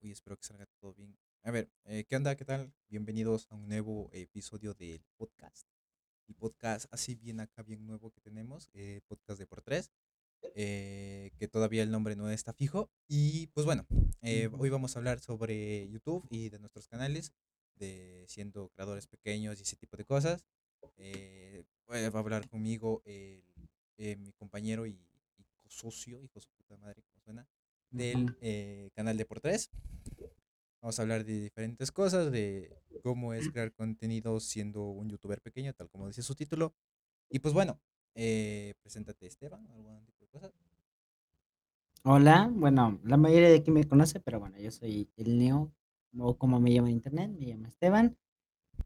Uy, espero que salga todo bien. A ver, eh, ¿qué onda? ¿Qué tal? Bienvenidos a un nuevo episodio del podcast. El podcast así bien acá, bien nuevo que tenemos, eh, podcast de por tres, eh, que todavía el nombre no está fijo. Y pues bueno, eh, hoy vamos a hablar sobre YouTube y de nuestros canales, de siendo creadores pequeños y ese tipo de cosas. Va a hablar conmigo el, eh, mi compañero y, y socio, hijo de su puta madre, ¿cómo suena? Del eh, canal de por tres. Vamos a hablar de diferentes cosas, de cómo es crear contenido siendo un youtuber pequeño, tal como dice su título. Y pues bueno, eh, preséntate Esteban, algún tipo de cosas. Hola, bueno, la mayoría de aquí me conoce, pero bueno, yo soy el Neo, o como me llamo en internet, me llamo Esteban.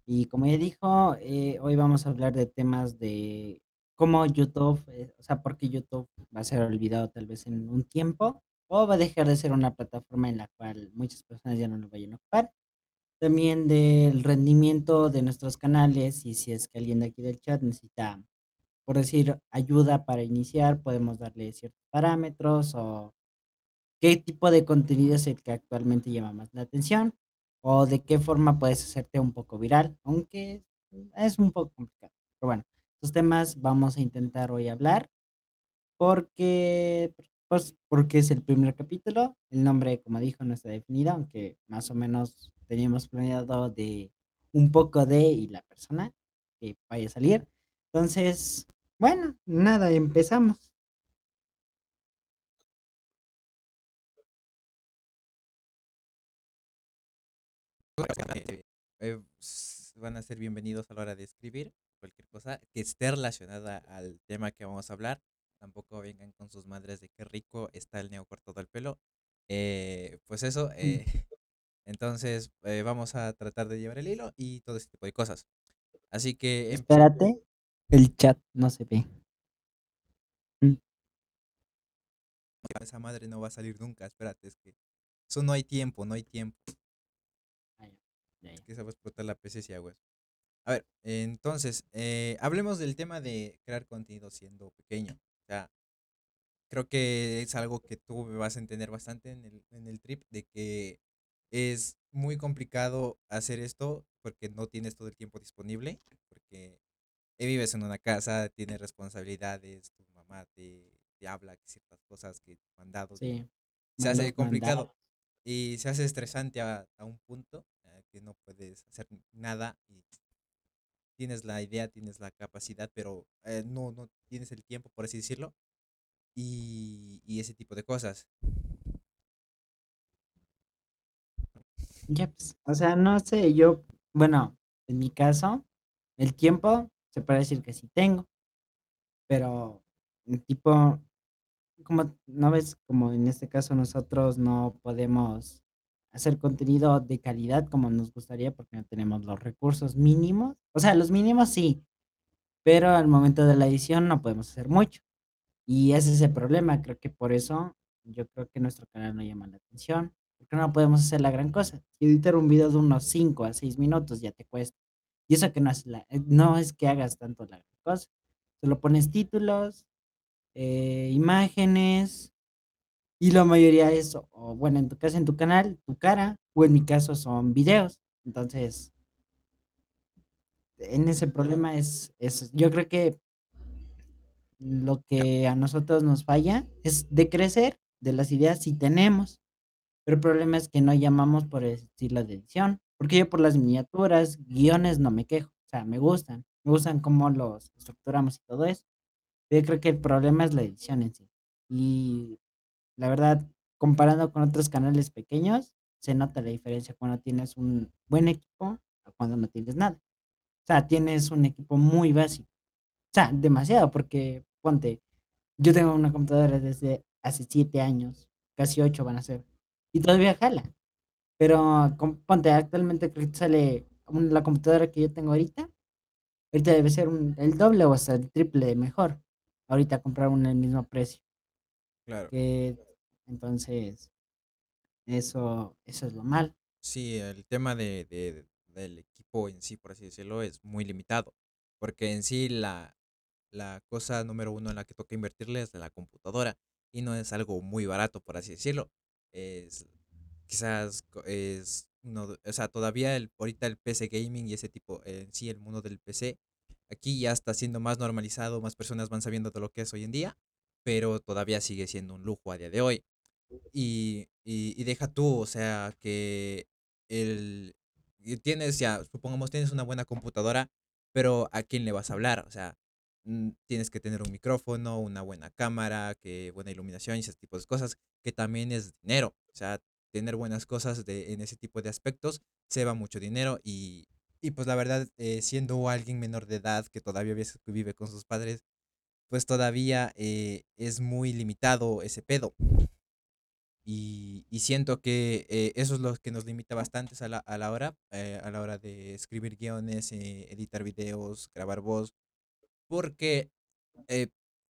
Y como ya dijo, eh, hoy vamos a hablar de temas de cómo YouTube, eh, o sea, por qué YouTube va a ser olvidado tal vez en un tiempo, o va a dejar de ser una plataforma en la cual muchas personas ya no lo vayan a ocupar. También del rendimiento de nuestros canales y si es que alguien de aquí del chat necesita, por decir, ayuda para iniciar, podemos darle ciertos parámetros o ¿Qué tipo de contenido es el que actualmente llama más la atención? ¿O de qué forma puedes hacerte un poco viral? Aunque es un poco complicado. Pero bueno, estos temas vamos a intentar hoy hablar porque, pues, porque es el primer capítulo. El nombre, como dijo, no está definido, aunque más o menos teníamos planeado de un poco de y la persona que vaya a salir. Entonces, bueno, nada, empezamos. Eh, van a ser bienvenidos a la hora de escribir cualquier cosa que esté relacionada al tema que vamos a hablar. Tampoco vengan con sus madres de qué rico está el neo cortado el pelo. Eh, pues eso, Mm, eh, entonces eh, vamos a tratar de llevar el hilo y todo ese tipo de cosas. Así que. Espérate, el chat no se ve. Mm, Esa madre no va a salir nunca, espérate, es que eso no hay tiempo, no hay tiempo. ah, Es que se va a explotar la PC si hago eso. A ver, entonces, eh, hablemos del tema de crear contenido siendo pequeño. Sea, creo que es algo que tú me vas a entender bastante en el, en el trip de que es muy complicado hacer esto porque no tienes todo el tiempo disponible, porque vives en una casa, tienes responsabilidades, tu mamá te, te habla ciertas cosas, que mandados, Sí, se hace complicado y se hace estresante a, a un punto eh, que no puedes hacer nada tienes la idea, tienes la capacidad, pero eh, no, no tienes el tiempo, por así decirlo, y, y ese tipo de cosas. Ya, pues, o sea, no sé, yo, bueno, en mi caso, el tiempo se puede decir que sí tengo, pero tipo, como no ves, como en este caso nosotros no podemos hacer contenido de calidad como nos gustaría porque no tenemos los recursos mínimos. O sea, los mínimos sí, pero al momento de la edición no podemos hacer mucho. Y ese es el problema, creo que por eso yo creo que nuestro canal no llama la atención, porque no podemos hacer la gran cosa. Editar un video de unos 5 a 6 minutos ya te cuesta. Y eso que no es, la, no es que hagas tanto la gran cosa. Solo pones títulos, eh, imágenes, y la mayoría es, o bueno, en tu caso, en tu canal, tu cara, o en mi caso son videos. Entonces, en ese problema es, es yo creo que lo que a nosotros nos falla es de crecer de las ideas si tenemos, pero el problema es que no llamamos por el estilo de edición, porque yo por las miniaturas, guiones no me quejo, o sea, me gustan, me gustan cómo los estructuramos y todo eso. Yo creo que el problema es la edición en sí. Y la verdad, comparando con otros canales pequeños, se nota la diferencia cuando tienes un buen equipo a cuando no tienes nada. O sea, tienes un equipo muy básico. O sea, demasiado, porque ponte, yo tengo una computadora desde hace 7 años, casi 8 van a ser, y todavía jala. Pero com- ponte, actualmente creo que sale la computadora que yo tengo ahorita, ahorita debe ser un- el doble o hasta el triple de mejor. Ahorita comprar una al mismo precio. Claro. Que, entonces, eso, eso es lo mal. Sí, el tema de, de- del equipo en sí, por así decirlo, es muy limitado, porque en sí la, la cosa número uno en la que toca invertirle es la computadora y no es algo muy barato, por así decirlo. Es quizás es de- o sea, todavía el, ahorita el PC gaming y ese tipo, eh, en sí, el mundo del PC, aquí ya está siendo más normalizado, más personas van sabiendo de lo que es hoy en día, pero todavía sigue siendo un lujo a día de hoy. Y, y, deja tú, o sea, que el, tienes ya, supongamos, tienes una buena computadora, pero ¿a quién le vas a hablar? O sea, mm, tienes que tener un micrófono, una buena cámara, que buena iluminación y ese tipo de cosas, que también es dinero. O sea, tener buenas cosas de, en ese tipo de aspectos se va mucho dinero y, y pues la verdad, eh, siendo alguien menor de edad que todavía vive con sus padres, pues todavía eh, es muy limitado ese pedo. Y, y siento que eh, eso es lo que nos limita bastante a la, a la hora, eh, a la hora de escribir guiones, editar videos, grabar voz, porque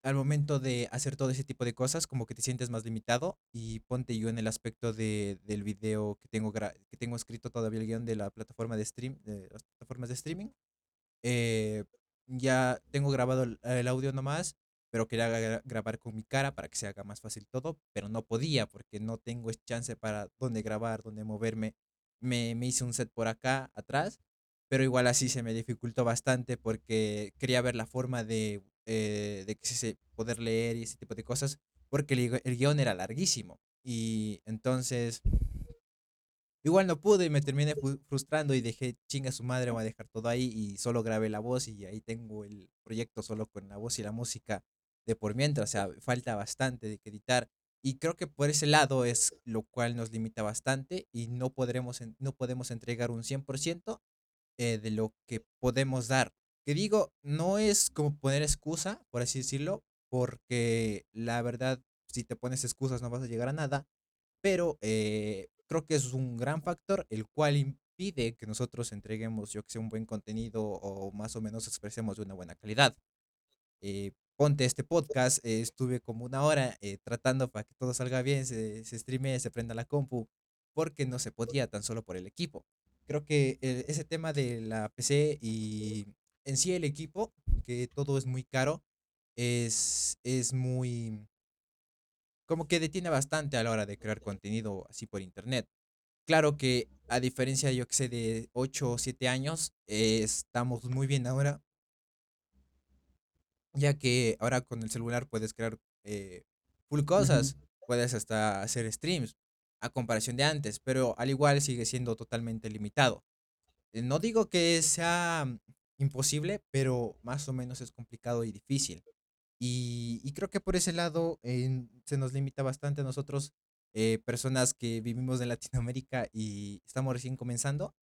al momento de hacer todo ese tipo de cosas, como que te sientes más limitado y ponte yo en el aspecto de, del video que tengo, que tengo escrito todavía el guion de la plataforma de stream, las plataformas de streaming ya tengo grabado el, el audio nomás, pero quería gra- grabar con mi cara para que se haga más fácil todo, pero no podía porque no tengo chance para dónde grabar, dónde moverme. Me, me hice un set por acá atrás, pero igual así se me dificultó bastante porque quería ver la forma de, eh, de que se poder leer y ese tipo de cosas, porque el, el guion era larguísimo. Y entonces Igual no pude y me terminé frustrando y dejé chinga su madre, voy a dejar todo ahí y solo grabé la voz y ahí tengo el proyecto solo con la voz y la música de por mientras, o sea, falta bastante de que editar y creo que por ese lado es lo cual nos limita bastante y no podremos no podemos entregar un 100% eh, de lo que podemos dar. Que digo, no es como poner excusa, por así decirlo, porque la verdad, si te pones excusas no vas a llegar a nada pero eh, creo que es un gran factor el cual impide que nosotros entreguemos, yo que sé, un buen contenido o más o menos expresemos de una buena calidad. Eh, ponte este podcast, eh, estuve como una hora eh, tratando para que todo salga bien, se, se streamee, se prenda la compu, porque no se podía tan solo por el equipo. Creo que ese tema de la PC y en sí el equipo, que todo es muy caro, es, es muy como que detiene bastante a la hora de crear contenido así por internet. Claro que a diferencia, yo que sé, de 8 o 7 años, eh, estamos muy bien ahora, ya que ahora con el celular puedes crear eh, full cosas, puedes hasta hacer streams, a comparación de antes, pero al igual sigue siendo totalmente limitado. Eh, No digo que sea mm, imposible, pero más o menos es complicado y difícil. Y, y creo que por ese lado eh, se nos limita bastante a nosotros, eh, personas que vivimos en Latinoamérica y estamos recién comenzando,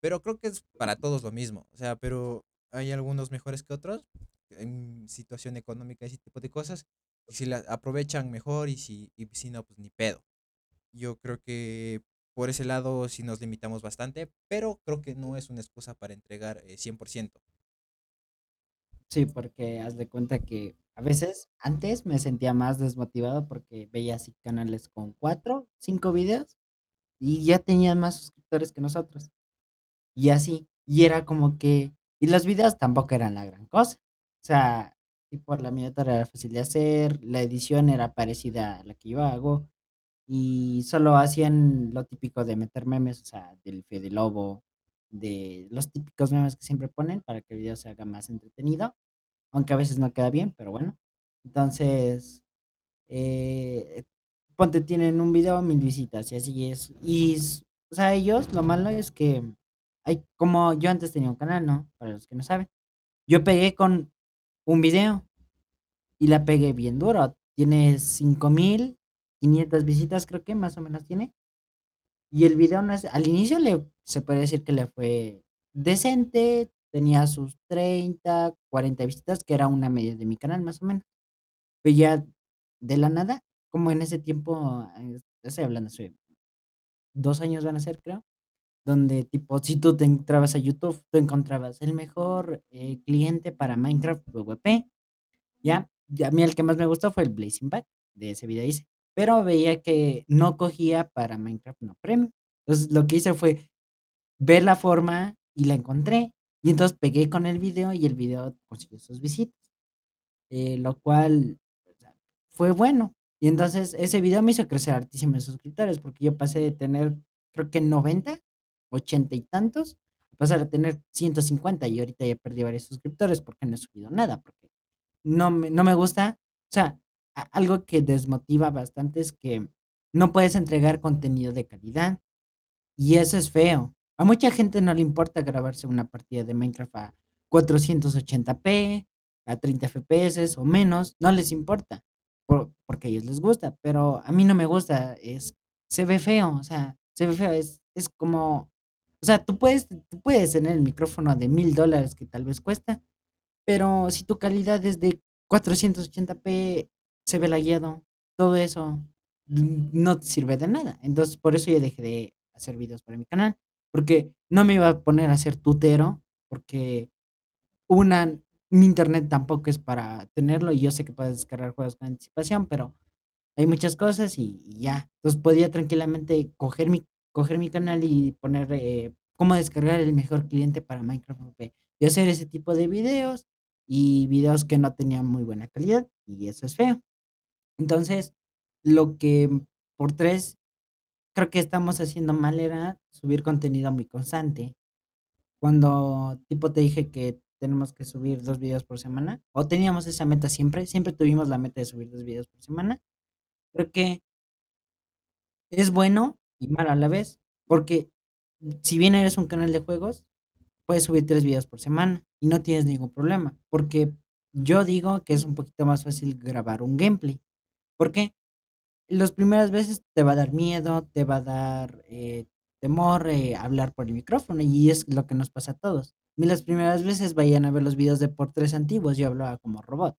pero creo que es para todos lo mismo. O sea, pero hay algunos mejores que otros en situación económica y ese tipo de cosas. Y si la aprovechan mejor y si, y si no, pues ni pedo. Yo creo que por ese lado sí nos limitamos bastante, pero creo que no es una excusa para entregar eh, 100%. Sí, porque haz de cuenta que a veces antes me sentía más desmotivado porque veía así canales con cuatro, cinco videos y ya tenían más suscriptores que nosotros. Y así, y era como que, y los videos tampoco eran la gran cosa. O sea, y por la miniatura era fácil de hacer, la edición era parecida a la que yo hago, y solo hacían lo típico de meter memes, o sea, del Fede Lobo, de los típicos memes que siempre ponen para que el video se haga más entretenido, aunque a veces no queda bien, pero bueno. Entonces, eh, ponte, tienen un video, mil visitas y así es. Y, o sea, ellos, lo malo es que hay, como yo antes tenía un canal, ¿no? Para los que no saben. Yo pegué con un video y la pegué bien duro. Tiene 5500 visitas, creo que más o menos tiene. Y el video no es, al inicio le, se puede decir que le fue decente, tenía sus 30 40 visitas, que era una media de mi canal más o menos. Pero ya de la nada, como en ese tiempo, eh, estoy hablando hace 2 años van a ser, creo, donde tipo, si tú te entrabas a YouTube, tú encontrabas el mejor, eh, cliente para Minecraft PvP, ¿ya? Y a mí el que más me gustó fue el Blazing Back, de ese video hice, pero veía que no cogía para Minecraft no Premium. Entonces, lo que hice fue ver la forma y la encontré, y entonces pegué con el video y el video consiguió sus visitas eh, lo cual fue bueno. Y entonces ese video me hizo crecer hartísimo en suscriptores, porque yo pasé de tener creo que 90, 80 y tantos, a pasar a tener 150 y ahorita ya perdí varios suscriptores porque no he subido nada, porque no me, no me gusta. O sea, algo que desmotiva bastante es que no puedes entregar contenido de calidad y eso es feo. A mucha gente no le importa grabarse una partida de Minecraft a 480p, a 30 FPS o menos, no les importa, por- porque a ellos les gusta, pero a mí no me gusta, es, se ve feo, o sea, se ve feo, es, es como, o sea, tú puedes, tú puedes tener el micrófono de mil dólares que tal vez cuesta, pero si tu calidad es de 480p, se ve lagueado, todo eso no te sirve de nada. Entonces, por eso yo dejé de hacer videos para mi canal, porque no me iba a poner a ser tutero, porque una, mi internet tampoco es para tenerlo y yo sé que puedes descargar juegos con anticipación, pero hay muchas cosas y, ya. Entonces podía tranquilamente coger mi, coger mi canal y poner eh, cómo descargar el mejor cliente para Minecraft PvP y hacer ese tipo de videos y videos que no tenían muy buena calidad y eso es feo. Entonces, lo que por tres creo que estamos haciendo mal era subir contenido muy constante. Cuando tipo te dije que tenemos que subir dos videos por semana, o teníamos esa meta siempre, siempre tuvimos la meta de subir dos videos por semana. Creo que es bueno y malo a la vez, porque si bien eres un canal de juegos, puedes subir tres videos por semana y no tienes ningún problema, porque yo digo que es un poquito más fácil grabar un gameplay. ¿Por qué? Las primeras veces te va a dar miedo, te va a dar eh, temor eh, hablar por el micrófono y es lo que nos pasa a todos. Las primeras veces vayan a ver los videos de por tres antiguos, yo hablaba como robot.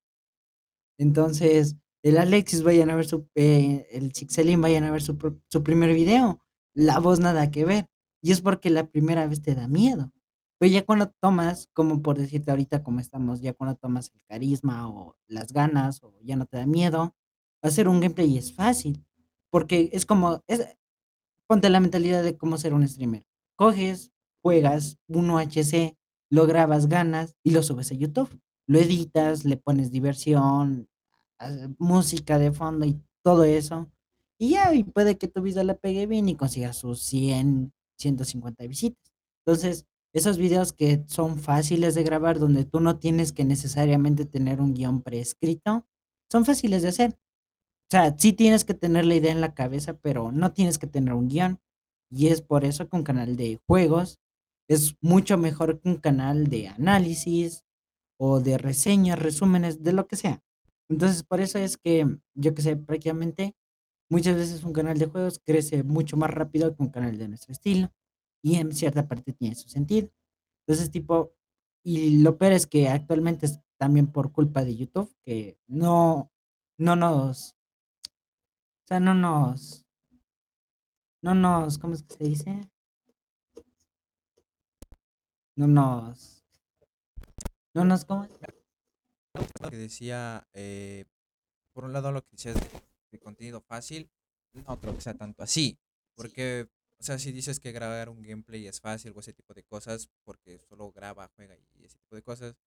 Entonces, el Alexis vayan a ver su, eh, el vayan a ver su, su primer video, la voz nada que ver. Y es porque la primera vez te da miedo. Pero ya cuando tomas, como por decirte ahorita como estamos, ya cuando tomas el carisma o las ganas o ya no te da miedo, hacer un gameplay es fácil. Porque es como, es, ponte la mentalidad de cómo ser un streamer. Coges, juegas un UHC, lo grabas, ganas y lo subes a YouTube. Lo editas, le pones diversión, música de fondo y todo eso. Y ya, y puede que tu video le pegue bien y consigas sus 100, 150 visitas. Entonces, esos videos que son fáciles de grabar, donde tú no tienes que necesariamente tener un guion preescrito, son fáciles de hacer. O sea, sí tienes que tener la idea en la cabeza, pero no tienes que tener un guion. Y es por eso que un canal de juegos es mucho mejor que un canal de análisis o de reseñas, resúmenes, de lo que sea. Entonces, por eso es que, yo que sé, prácticamente muchas veces un canal de juegos crece mucho más rápido que un canal de nuestro estilo. Y en cierta parte tiene su sentido. Entonces, tipo, y lo peor es que actualmente es también por culpa de YouTube, que no, no nos sea, no nos, no nos, ¿cómo es que se dice? No nos, no nos, ¿cómo? que decía, eh, por un lado lo que decías de, de contenido fácil, no creo que sea tanto así, porque, o sea, si dices que grabar un gameplay es fácil o ese tipo de cosas, porque solo graba, juega y ese tipo de cosas,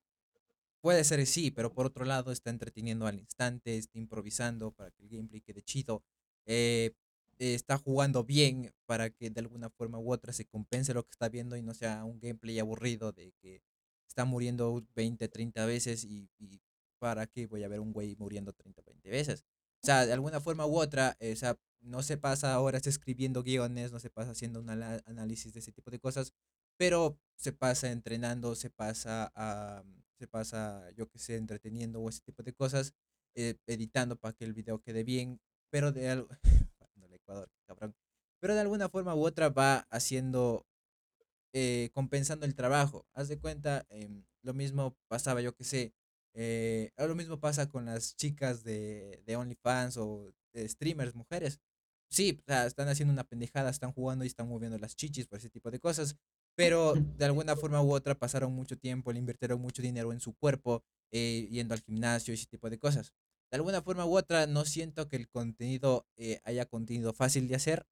puede ser sí, pero por otro lado está entreteniendo al instante, está improvisando para que el gameplay quede chido, eh, está jugando bien para que de alguna forma u otra se compense lo que está viendo y no sea un gameplay aburrido de que está muriendo 20 30 veces y, para qué voy a ver un güey muriendo 30 20 veces. O sea, de alguna forma u otra, eh, no se pasa horas escribiendo guiones, no se pasa haciendo un análisis de ese tipo de cosas, pero se pasa entrenando, se pasa, a, se pasa, yo qué sé, entreteniendo o ese tipo de cosas, eh, editando para que el video quede bien, pero de algo, Ecuador, cabrón, pero de alguna forma u otra va haciendo eh, compensando el trabajo. Haz de cuenta, em, lo mismo pasaba, yo que sé, eh, lo mismo pasa con las chicas de, de OnlyFans o de streamers, mujeres. Sí, o sea, están haciendo una pendejada, están jugando y están moviendo las chichis por ese tipo de cosas, pero de alguna forma u otra pasaron mucho tiempo, le invirtieron mucho dinero en su cuerpo, eh, yendo al gimnasio y ese tipo de cosas. De alguna forma u otra, no siento que el contenido eh, haya contenido fácil de hacer,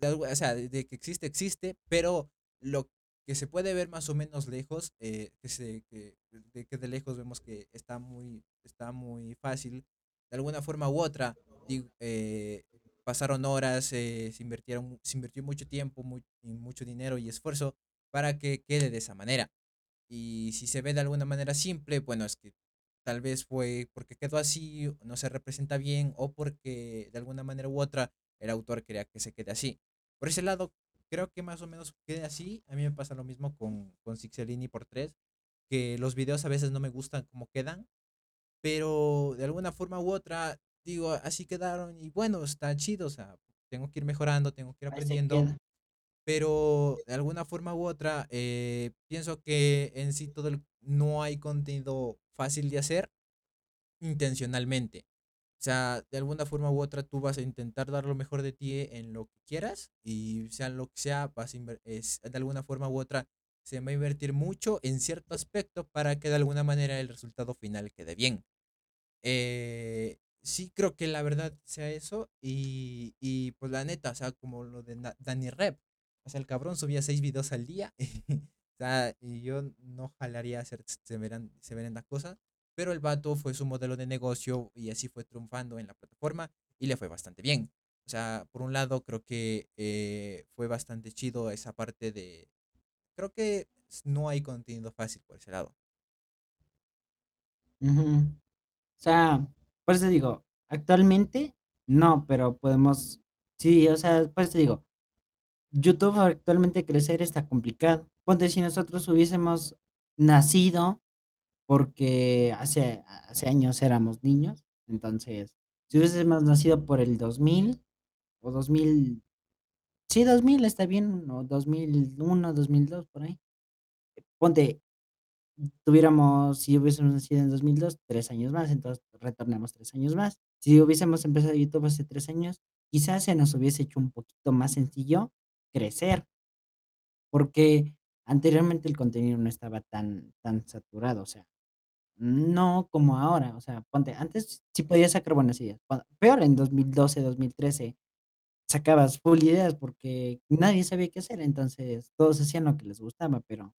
o sea, de, que existe, existe, pero lo que se puede ver más o menos lejos, eh, que, se, que, de, que de lejos vemos que está muy, está muy fácil, de alguna forma u otra, digo, eh, pasaron horas, eh, se invirtieron, se invirtió mucho tiempo, mucho dinero y esfuerzo para que quede de esa manera. Y si se ve de alguna manera simple, bueno, es que tal vez fue porque quedó así, no se representa bien, o porque de alguna manera u otra el autor quería que se quede así. Por ese lado, creo que más o menos quede así. A mí me pasa lo mismo con, con Sixelini por 3 que los videos a veces no me gustan como quedan, pero de alguna forma u otra, digo, así quedaron y bueno, está chido, o sea, tengo que ir mejorando, tengo que ir aprendiendo, pero de alguna forma u otra, eh, pienso que en sí todo el- no hay contenido fácil de hacer intencionalmente. O sea, de alguna forma u otra tú vas a intentar dar lo mejor de ti en lo que quieras y sea lo que sea, vas a es- de alguna forma u otra se va a invertir mucho en cierto aspecto para que de alguna manera el resultado final quede bien. Eh, sí creo que la verdad sea eso y, y pues la neta, o sea, como lo de Danny Rep, o sea, el cabrón subía seis videos al día, sea, y yo no jalaría hacer severan- severenda cosa, pero el vato fue su modelo de negocio y así fue triunfando en la plataforma y le fue bastante bien. O sea, por un lado creo que eh, fue bastante chido esa parte de, creo que no hay contenido fácil por ese lado. O sea, por eso digo, actualmente no, pero podemos, sí, o sea, por eso digo, YouTube actualmente crecer está complicado. Ponte si nosotros hubiésemos nacido porque hace, hace años éramos niños, entonces, si hubiésemos nacido por el 2000 o 2000, sí, 2000 está bien, o 2001, 2002, por ahí. Ponte, tuviéramos, si hubiésemos nacido en 2002, 3 años más, entonces retornamos 3 años más. Si hubiésemos empezado YouTube hace 3 años, quizás se nos hubiese hecho un poquito más sencillo crecer, porque anteriormente el contenido no estaba tan, tan saturado, o sea, no como ahora, o sea, ponte, antes sí podías sacar buenas ideas, peor en 2012, 2013, sacabas full ideas porque nadie sabía qué hacer, entonces todos hacían lo que les gustaba, pero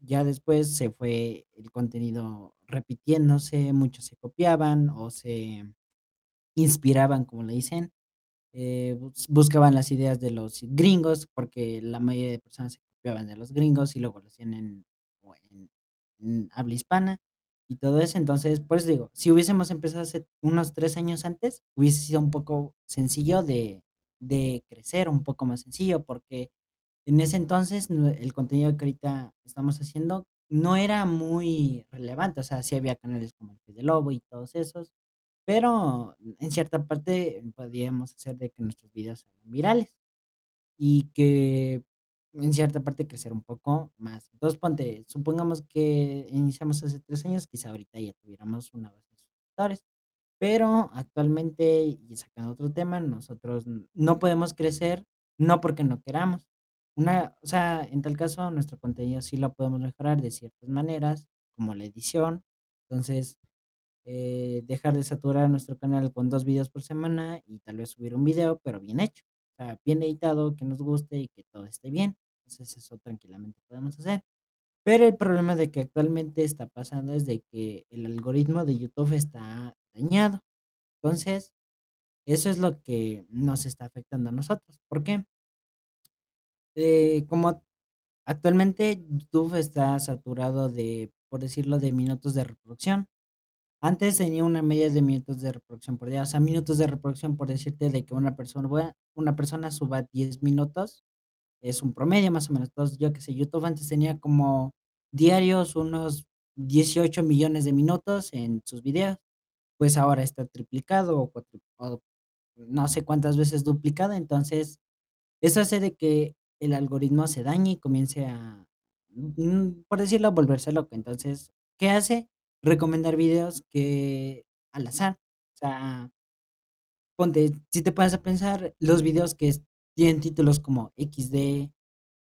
ya después se fue el contenido repitiéndose, muchos se copiaban o se inspiraban, como le dicen, eh, bus- buscaban las ideas de los gringos, porque la mayoría de personas se copiaban de los gringos y luego lo hacían en, en- en habla hispana y todo eso. Entonces, pues digo, si hubiésemos empezado hace unos tres años antes, hubiese sido un poco sencillo de, de crecer, un poco más sencillo, porque en ese entonces el contenido que ahorita estamos haciendo no era muy relevante, o sea, sí había canales como el Fede Lobo y todos esos, pero en cierta parte podíamos hacer de que nuestros videos sean virales y que en cierta parte crecer un poco más. Entonces, ponte, supongamos que iniciamos hace 3 años, quizá ahorita ya tuviéramos una base de suscriptores, pero actualmente, y sacando otro tema, nosotros no podemos crecer, no porque no queramos. Una, o sea, en tal caso, nuestro contenido sí lo podemos mejorar de ciertas maneras, como la edición. Entonces, eh, dejar de saturar nuestro canal con dos videos por semana y tal vez subir un video, pero bien hecho. Sea, bien editado, que nos guste y que todo esté bien. Entonces eso tranquilamente podemos hacer. Pero el problema de que actualmente está pasando es de que el algoritmo de YouTube está dañado. Entonces, eso es lo que nos está afectando a nosotros. ¿Por qué? Eh, como actualmente YouTube está saturado de, por decirlo, de minutos de reproducción. Antes tenía una media de minutos de reproducción por día, o sea, minutos de reproducción, por decirte, de que una persona una persona suba 10 minutos, es un promedio más o menos. Entonces, yo qué sé, YouTube antes tenía como diarios unos 18 millones de minutos en sus videos, pues ahora está triplicado o o no sé cuántas veces duplicado. Entonces, eso hace de que el algoritmo se dañe y comience a, mm, por decirlo, volverse loco. Entonces, ¿qué hace? Recomendar videos que al azar. O sea, ponte, si te pones a pensar, los videos que tienen títulos como XD,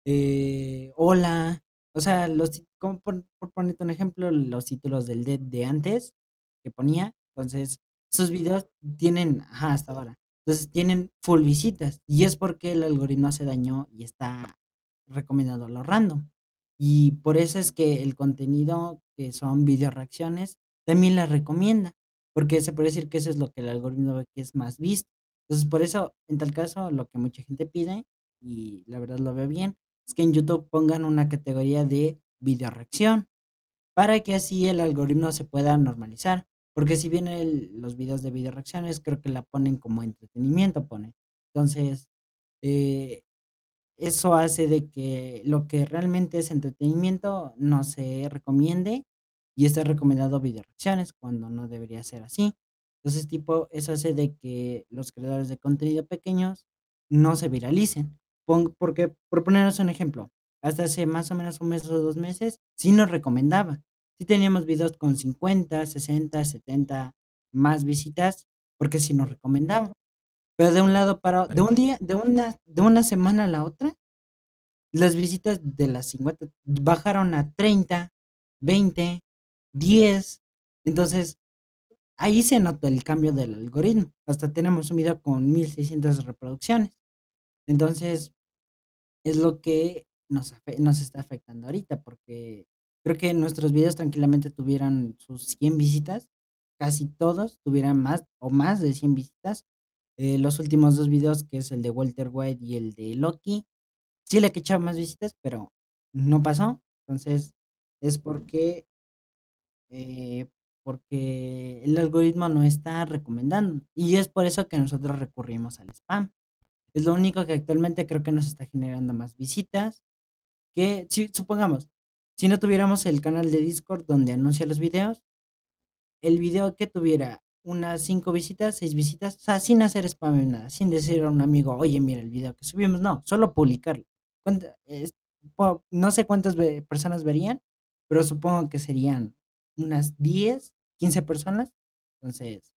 eh, hola, o sea, los, como por, por ponerte un ejemplo, los títulos del de, de antes que ponía, entonces, esos videos tienen, ajá, hasta ahora, entonces tienen full visitas, y es porque el algoritmo se dañó y está recomendando lo random. Y por eso es que el contenido que son video reacciones también las recomienda, porque se puede decir que eso es lo que el algoritmo ve que es más visto. Entonces, por eso, en tal caso, lo que mucha gente pide, y la verdad lo veo bien, es que en YouTube pongan una categoría de video reacción, para que así el algoritmo se pueda normalizar. Porque si bien el- los videos de video reacciones, creo que la ponen como entretenimiento, pone. Entonces, eh, eso hace de que lo que realmente es entretenimiento no se recomiende y esté recomendado video reacciones cuando no debería ser así. Entonces, tipo, eso hace de que los creadores de contenido pequeños no se viralicen. Porque, por ponernos un ejemplo, hasta hace más o menos un mes o dos meses, sí nos recomendaba. Sí teníamos videos con 50, 60, 70 más visitas, porque sí nos recomendaba. Pero de un lado para de un día, de una de una semana a la otra, las visitas de las 50 bajaron a 30, 20, 10. Entonces, ahí se nota el cambio del algoritmo. Hasta tenemos un video con 1600 reproducciones. Entonces, es lo que nos, nos está afectando ahorita, porque creo que nuestros videos tranquilamente tuvieran sus 100 visitas, casi todos tuvieran más o más de 100 visitas. Eh, los últimos dos videos, que es el de Walter White y el de Loki, sí le echaba más visitas, pero no pasó. Entonces, es porque, eh, porque el algoritmo no está recomendando. Y es por eso que nosotros recurrimos al spam. Es lo único que actualmente creo que nos está generando más visitas. Que si supongamos, si no tuviéramos el canal de Discord donde anuncia los videos, el video que tuviera unas 5 visitas, 6 visitas, o sea, sin hacer spam ni nada, sin decir a un amigo, oye, mira el video que subimos, no, solo publicarlo. ¿Cuánta- es- po- no sé cuántas personas verían, pero supongo que serían unas 10, 15 personas. Entonces,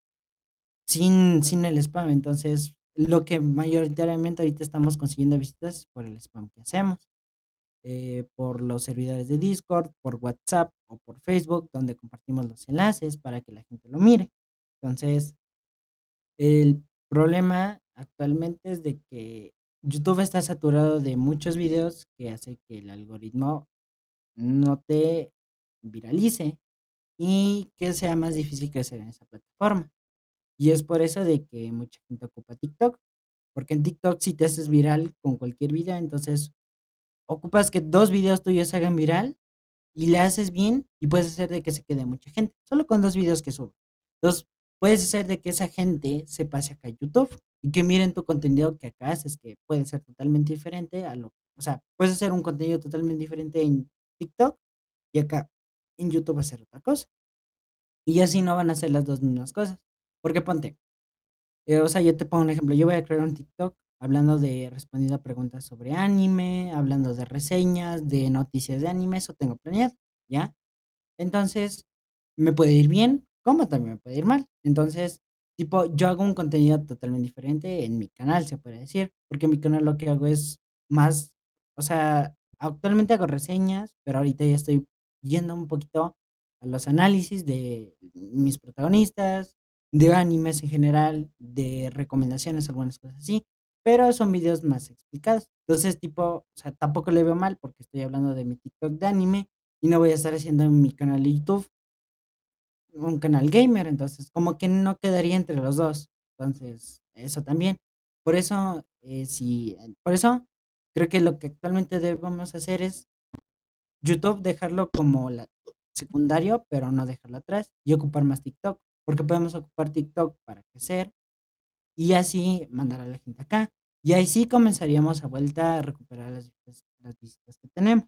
sin, sin el spam. Entonces, lo que mayoritariamente ahorita estamos consiguiendo visitas es por el spam que hacemos eh, por los servidores de Discord, por WhatsApp o por Facebook, donde compartimos los enlaces para que la gente lo mire. Entonces, el problema actualmente es de que YouTube está saturado de muchos videos que hace que el algoritmo no te viralice y que sea más difícil crecer en esa plataforma. Y es por eso de que mucha gente ocupa TikTok, porque en TikTok si te haces viral con cualquier video, entonces ocupas que dos videos tuyos se hagan viral y le haces bien y puedes hacer de que se quede mucha gente, solo con dos videos que subes. Entonces, puedes hacer de que esa gente se pase acá a YouTube y que miren tu contenido que acá haces, que puede ser totalmente diferente a lo, o sea, puedes hacer un contenido totalmente diferente en TikTok y acá en YouTube hacer otra cosa. Y así no van a ser las dos mismas cosas. Porque ponte, eh, o sea, yo te pongo un ejemplo. Yo voy a crear un TikTok hablando de respondiendo a preguntas sobre anime, hablando de reseñas, de noticias de anime, eso tengo planeado, ¿ya? Entonces, me puede ir bien, como también me puede ir mal. Entonces, tipo, yo hago un contenido totalmente diferente en mi canal, se puede decir, porque en mi canal lo que hago es más, o sea, actualmente hago reseñas, pero ahorita ya estoy yendo un poquito a los análisis de mis protagonistas, de animes en general, de recomendaciones, algunas cosas así, pero son videos más explicados. Entonces, tipo, o sea, tampoco le veo mal porque estoy hablando de mi TikTok de anime y no voy a estar haciendo en mi canal de YouTube un canal gamer, entonces como que no quedaría entre los dos. Entonces, eso también. Por eso, eh, si, por eso creo que lo que actualmente debemos hacer es YouTube dejarlo como la secundario, pero no dejarlo atrás y ocupar más TikTok, porque podemos ocupar TikTok para crecer y así mandar a la gente acá. Y ahí sí comenzaríamos a vuelta a recuperar las las visitas que tenemos.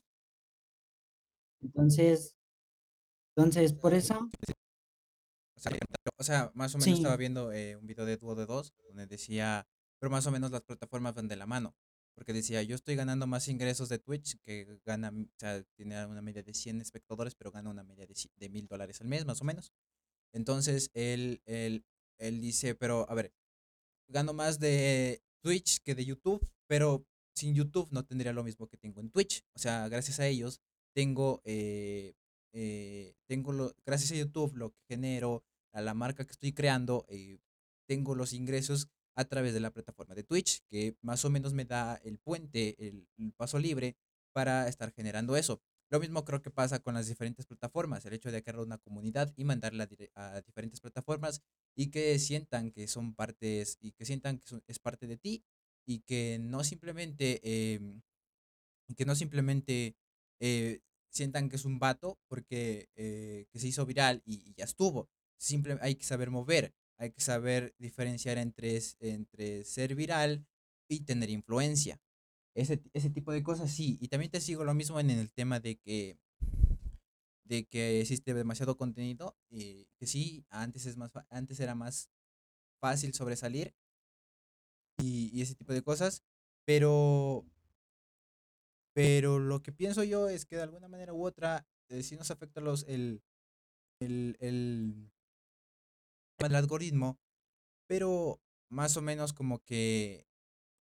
Entonces, entonces, por eso, O sea, más o menos estaba viendo eh, un video de Dúo de Dos donde decía, pero más o menos las plataformas van de la mano. Porque decía, yo estoy ganando más ingresos de Twitch, que gana, o sea, tiene una media de 100 espectadores, pero gana una media de mil dólares al mes, más o menos. Entonces, él, él, él dice, pero a ver, gano más de Twitch que de YouTube, pero sin YouTube no tendría lo mismo que tengo en Twitch. O sea, gracias a ellos tengo, eh, eh, tengo lo, gracias a YouTube lo que genero, a la marca que estoy creando, eh, tengo los ingresos a través de la plataforma de Twitch, que más o menos me da el puente, el, paso libre para estar generando eso. Lo mismo creo que pasa con las diferentes plataformas, el hecho de crear una comunidad y mandarla a diferentes plataformas y que sientan que son partes y que sientan que es parte de ti y que no simplemente em, que no simplemente eh, sientan que es un vato porque eh, que se hizo viral y ya estuvo. Simple, hay que saber mover, hay que saber diferenciar entre, entre ser viral y tener influencia. Ese, ese tipo de cosas sí. Y también te sigo lo mismo en el tema de que, de que existe demasiado contenido. Y que sí, antes, es más, antes era más fácil sobresalir y, y ese tipo de cosas. Pero Pero lo que pienso yo es que de alguna manera u otra eh, sí nos afecta los, el, el, el, el algoritmo, pero más o menos como que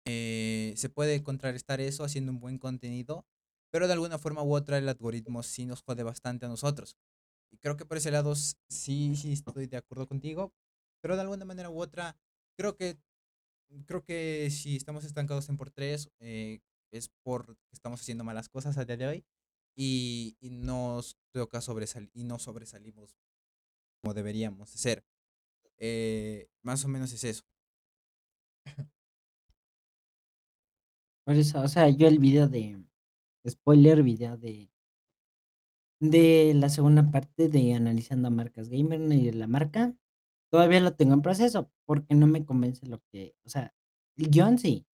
eh, se puede contrarrestar eso haciendo un buen contenido, pero de alguna forma u otra el algoritmo sí nos jode bastante a nosotros. Y creo que por ese lado sí, sí estoy de acuerdo contigo, pero de alguna manera u otra creo que creo que si estamos estancados en por tres, eh, es porque estamos haciendo malas cosas a día de hoy y, y nos toca sobresalir y no sobresalimos como deberíamos de ser. Eh, más o menos es eso. Por eso, o sea, yo el video de spoiler, video de de la segunda parte de analizando marcas gamer y de la marca, todavía lo tengo en proceso, porque no me convence lo que, o sea, el guion sí,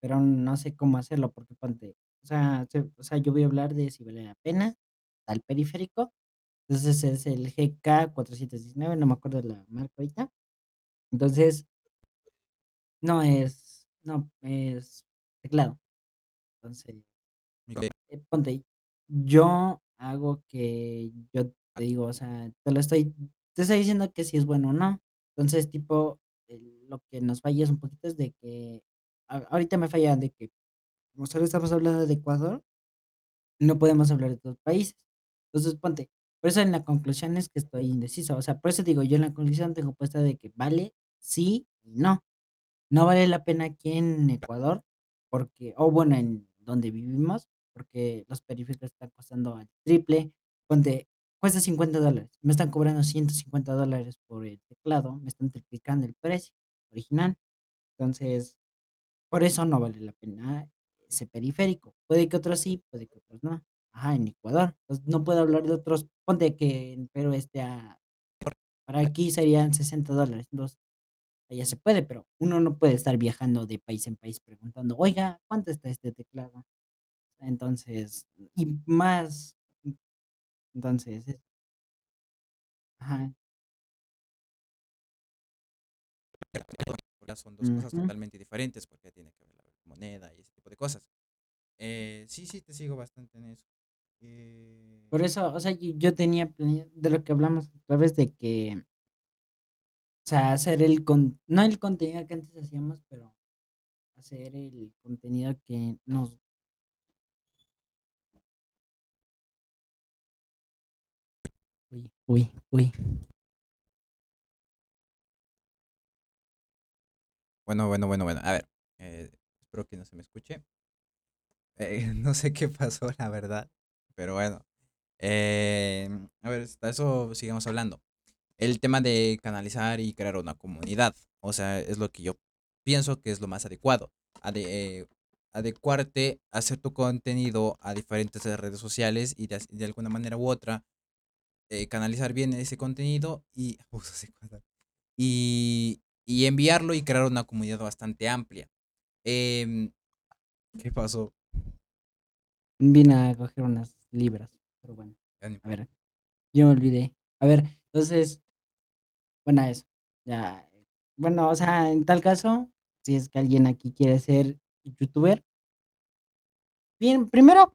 pero no sé cómo hacerlo, porque ponte, o sea, se o sea, yo voy a hablar de si vale la pena, tal periférico, entonces es el GK419, no me acuerdo la marca ahorita. Entonces, no es no, es teclado. Entonces Ok, eh, ponte, yo hago que yo te digo, o sea, te lo estoy, te estoy diciendo que si es bueno o no. Entonces, tipo, lo que nos falla es un poquito es de que, a- ahorita me falla de que, como solo estamos hablando de Ecuador, no podemos hablar de otros países. Entonces, ponte, por eso en la conclusión es que estoy indeciso. O sea, por eso digo, yo en la conclusión tengo puesta de que vale, sí y no. No vale la pena aquí en Ecuador, porque o bueno, en donde vivimos, porque los periféricos están costando el triple. Ponte, cuesta $50 dólares, me están cobrando $150 dólares por el teclado, me están triplicando el precio original. Entonces, por eso no vale la pena ese periférico. Puede que otros sí, puede que otros no. Ajá, en Ecuador. Entonces, no puedo hablar de otros. Ponte que en Perú esté a, para aquí serían $60 dólares. Entonces, allá se puede, pero uno no puede estar viajando de país en país preguntando, oiga, ¿cuánto está este teclado? Entonces, y más, entonces, es- ajá, son dos cosas ujú. totalmente diferentes porque tiene que ver la moneda y ese tipo de cosas. Eh, sí, sí, te sigo bastante en eso. Eh, Por eso, o sea, yo yo tenía planeado de lo que hablamos otra vez de que, o sea, hacer el con, no el contenido que antes hacíamos, pero hacer el contenido que nos, uy, uy, uy. bueno, bueno, bueno, bueno. A ver, eh, espero que no se me escuche. Eh, no sé qué pasó, la verdad, pero bueno. Eh, a ver, hasta eso sigamos hablando. El tema de canalizar y crear una comunidad, o sea, es lo que yo pienso que es lo más adecuado. Ade- eh, adecuarte, hacer tu contenido a diferentes redes sociales y de, alguna manera u otra eh, canalizar bien ese contenido y, y, y enviarlo y crear una comunidad bastante amplia. Em, ¿qué pasó? Vine a coger unas libras, pero bueno, a ver, yo me olvidé. A ver, entonces, Bueno, eso. Ya, bueno, o sea, en tal caso, si es que alguien aquí quiere ser youtuber, bien, primero,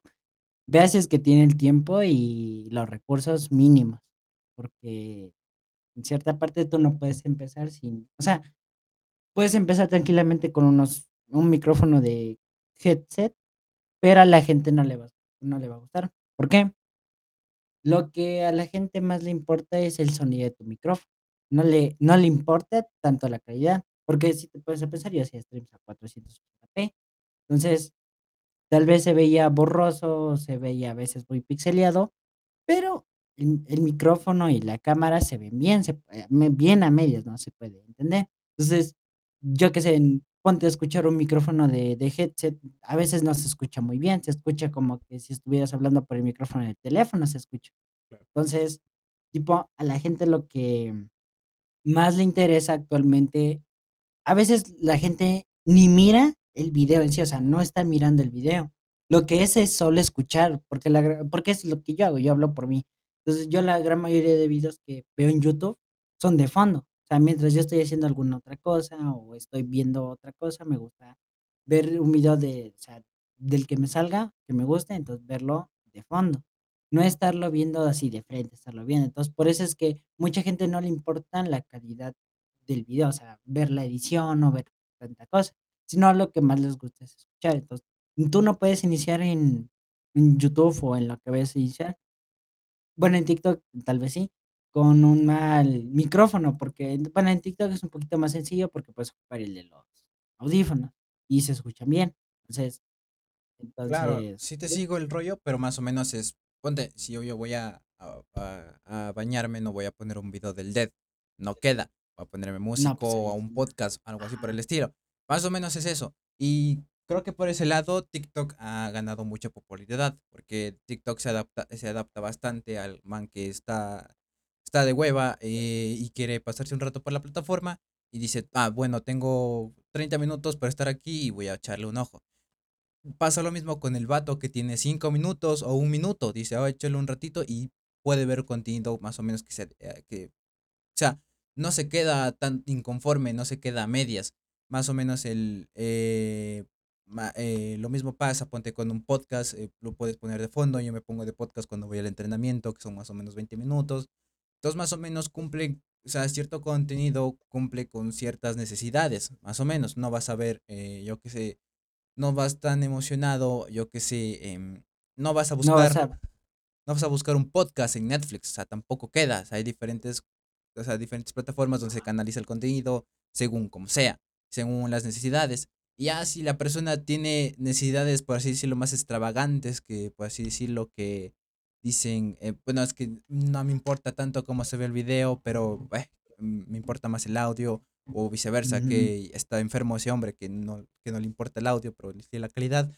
vea si es que tiene el tiempo y los recursos mínimos, porque en cierta parte tú no puedes empezar sin, o sea, puedes empezar tranquilamente con unos, un micrófono de headset, pero a la gente no le va, no le va a gustar. ¿Por qué? Lo que a la gente más le importa es el sonido de tu micrófono. No le no le importa tanto la calidad, porque si te a pensar, yo hacía streams a 480p, entonces, tal vez se veía borroso, se veía a veces muy pixeleado, pero el micrófono y la cámara se ven bien, se me bien a medias, ¿no? Se puede entender. Entonces, yo qué sé, ponte a escuchar un micrófono de de headset, a veces no se escucha muy bien, se escucha como que si estuvieras hablando por el micrófono del teléfono, se escucha. Entonces, tipo, a la gente lo que más le interesa actualmente a veces la gente ni mira el video en sí, o sea, no está mirando el video. Lo que es, es solo escuchar, porque la porque es lo que yo hago, yo hablo por mí. Entonces, yo la gran mayoría de videos que veo en YouTube son de fondo. Sea, mientras yo estoy haciendo alguna otra cosa, o estoy viendo otra cosa, me gusta ver un video de, o sea, del que me salga, que me guste, entonces verlo de fondo. No estarlo viendo así de frente, estarlo viendo. Entonces, por eso es que mucha gente no le importan la calidad del video, o sea, ver la edición o ver tanta cosa, sino lo que más les gusta es escuchar. Entonces, tú no puedes iniciar en en YouTube o en lo que a iniciar bueno, en TikTok tal vez sí, con un mal micrófono, porque, bueno, en TikTok es un poquito más sencillo porque puedes ocupar el de los audífonos y se escuchan bien. Entonces Claro, entonces sí te sigo el rollo, pero más o menos es, ponte, si yo yo voy a a a a bañarme, no voy a poner un video del Dead, no queda. Voy a ponerme No, músico pues o ahí un podcast, algo así por el estilo. Más o menos es eso. Y creo que por ese lado TikTok ha ganado mucha popularidad, porque TikTok se adapta se adapta bastante al man que está está de hueva, eh, y quiere pasarse un rato por la plataforma, y dice: "Ah, bueno, tengo 30 minutos para estar aquí y voy a echarle un ojo". Pasa lo mismo con el vato que tiene 5 minutos o 1 minuto, dice: "Ah, échale un ratito", y puede ver contenido más o menos que se eh, que o sea, no se queda tan inconforme, no se queda a medias. Más o menos el, eh, lo mismo pasa, ponte con un podcast, eh, lo puedes poner de fondo, yo me pongo de podcast cuando voy al entrenamiento, que son más o menos 20 minutos. Entonces, más o menos cumple, o sea, cierto contenido cumple con ciertas necesidades, más o menos. No vas a ver, eh, yo qué sé, no vas tan emocionado, yo qué sé, em, no vas a No vas buscar a no vas a buscar un podcast en Netflix, o sea, tampoco queda. O sea, hay diferentes, o sea, diferentes plataformas donde se canaliza el contenido según como sea, según las necesidades. Y ya si la persona tiene necesidades, por así decirlo, más extravagantes, que por así decirlo, que dicen, eh, bueno, es que no me importa tanto cómo se ve el video, pero eh, me importa más el audio, o viceversa, que está enfermo ese hombre que no, que no le importa el audio, pero le sigue la calidad.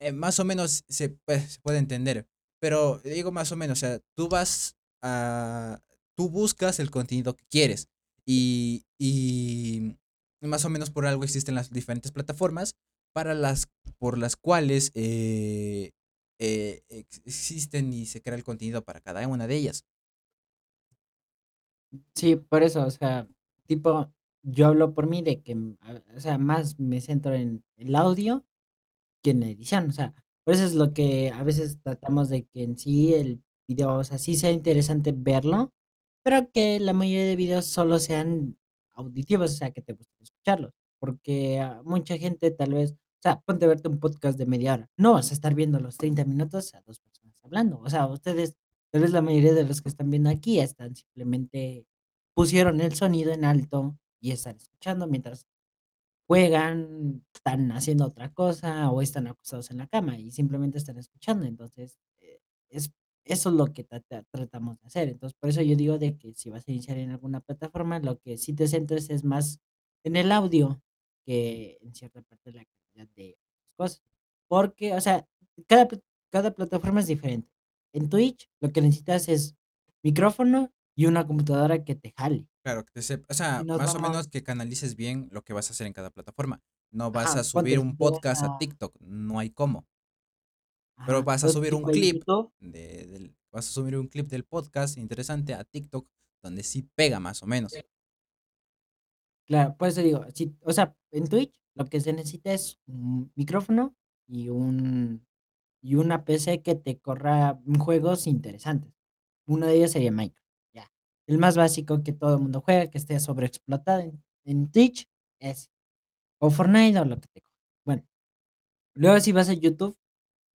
Eh, más o menos se, pues, se puede entender. Pero digo más o menos, o sea, tú vas a, tú buscas el contenido que quieres y, y más o menos por algo existen las diferentes plataformas para las, por las cuales eh, eh, ex- existen y se crea el contenido para cada una de ellas. Sí, por eso, o sea, tipo, yo hablo por mí de que, mm, ah, o sea, más me centro en el audio que en la edición, o sea, por eso es lo que a veces tratamos de que en sí el video, o sea, sí sea interesante verlo, pero que la mayoría de videos solo sean auditivos, o sea, que te guste escucharlos, porque a mucha gente tal vez, o sea, ponte a verte un podcast de media hora, no vas a estar viendo los 30 minutos a 2 personas hablando, o sea, ustedes, tal vez la mayoría de los que están viendo aquí están simplemente pusieron el sonido en alto y están escuchando mientras Juegan, están haciendo otra cosa o están acostados en la cama y simplemente están escuchando. Entonces, eh, es eso es lo que trata tratamos de hacer. Entonces, por eso yo digo de que si vas a iniciar en alguna plataforma, lo que sí te centres es más en el audio que en cierta parte de la calidad de cosas. Porque, o sea, cada cada plataforma es diferente. En Twitch, lo que necesitas es micrófono y una computadora que te jale. Claro, que te sep- o sea, más o menos que canalices bien lo que vas a hacer en cada plataforma. No vas ajá, a subir un podcast a a TikTok, no hay cómo. Pero vas a subir un clip de del vas a subir un clip del podcast interesante a TikTok, donde sí pega más o menos. claro, por eso digo, o sea, en Twitch lo que se necesita es un micrófono y un y una PC que te corra juegos interesantes. Uno de ellos sería Minecraft, ya. El más básico que todo el mundo juega, que esté sobreexplotado en en Twitch, es o Fortnite o lo que te. Bueno, luego si vas a YouTube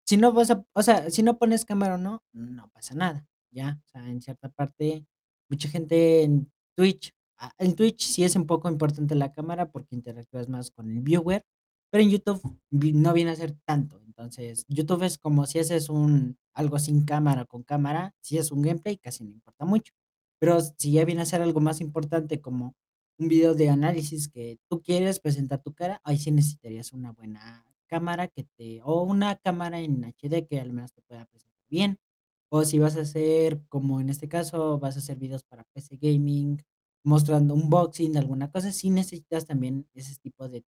Si no vas a o sea, si no pones cámara o no, no pasa nada, ya. O sea, en cierta parte, mucha gente en Twitch en Twitch sí es un poco importante la cámara porque interactúas más con el viewer, pero en YouTube no viene a ser tanto. Entonces, YouTube es como si haces un algo sin cámara, con cámara, si es un gameplay, casi no importa mucho. Pero si ya viene a ser algo más importante, como un video de análisis que tú quieres presentar tu cara, ahí sí necesitarías una buena cámara que te o una cámara en HD que al menos te pueda presentar bien. O si vas a hacer, como en este caso, vas a hacer videos para PC gaming, mostrando unboxing de alguna cosa, sí necesitas también ese tipo de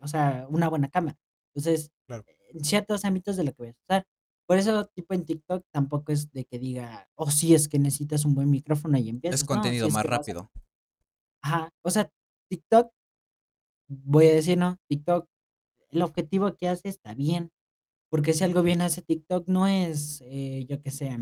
o sea, una buena cámara. Entonces, Claro. en ciertos ámbitos de lo que vayas a usar. Por eso, tipo en TikTok, tampoco es de que diga: "Oh, sí, es que necesitas un buen micrófono y Es empiezas", no, si contenido es más que vas a rápido. Ajá, o sea, TikTok, voy a decir, ¿no? TikTok, el objetivo que hace está bien, porque si algo bien hace TikTok no es, eh, yo qué sé,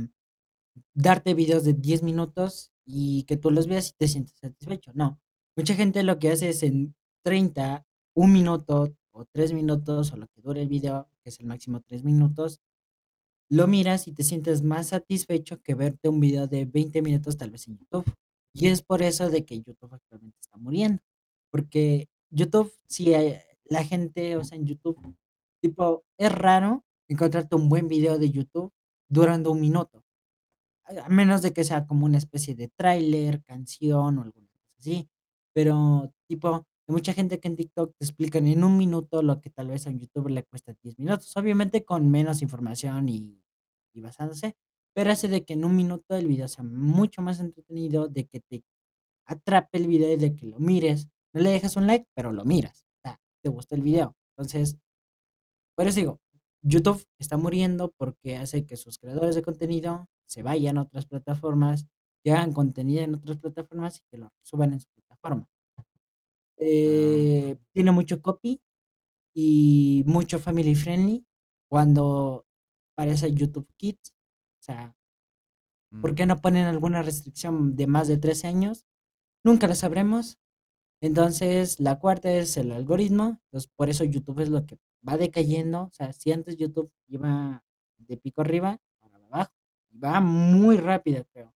darte videos de 10 minutos y que tú los veas y te sientes satisfecho, no. Mucha gente lo que hace es en 30, 1 minuto o 3 minutos, o lo que dure el video, que es el máximo 3 minutos, lo miras y te sientes más satisfecho que verte un video de 20 minutos, tal vez en YouTube. Y es por eso de que YouTube actualmente está muriendo, porque YouTube, si, eh, la gente, o sea, en YouTube, tipo, es raro encontrarte un buen video de YouTube durando 1 minuto. A menos de que sea como una especie de tráiler, canción o alguna cosa así. Pero, tipo, hay mucha gente que en TikTok te explican en 1 minuto lo que tal vez a un youtuber le cuesta 10 minutos, obviamente con menos información y y basándose, pero hace de que en 1 minuto el video sea mucho más entretenido, de que te atrape el video y de que lo mires. No le dejes un like, pero lo miras, o sea, te gustó el video. Entonces por eso digo, YouTube está muriendo porque hace que sus creadores de contenido se vayan a otras plataformas, que hagan contenido en otras plataformas y que lo suban en su plataforma. Mm. Eh, tiene mucho copy y mucho family friendly cuando parece YouTube Kids, o sea ¿por qué Mm. no ponen alguna restricción de más de 13 años? Nunca lo sabremos. Entonces, la cuarta es el algoritmo, entonces, por eso YouTube es lo que va decayendo, o sea, si antes YouTube iba de pico arriba, va muy rápido, creo.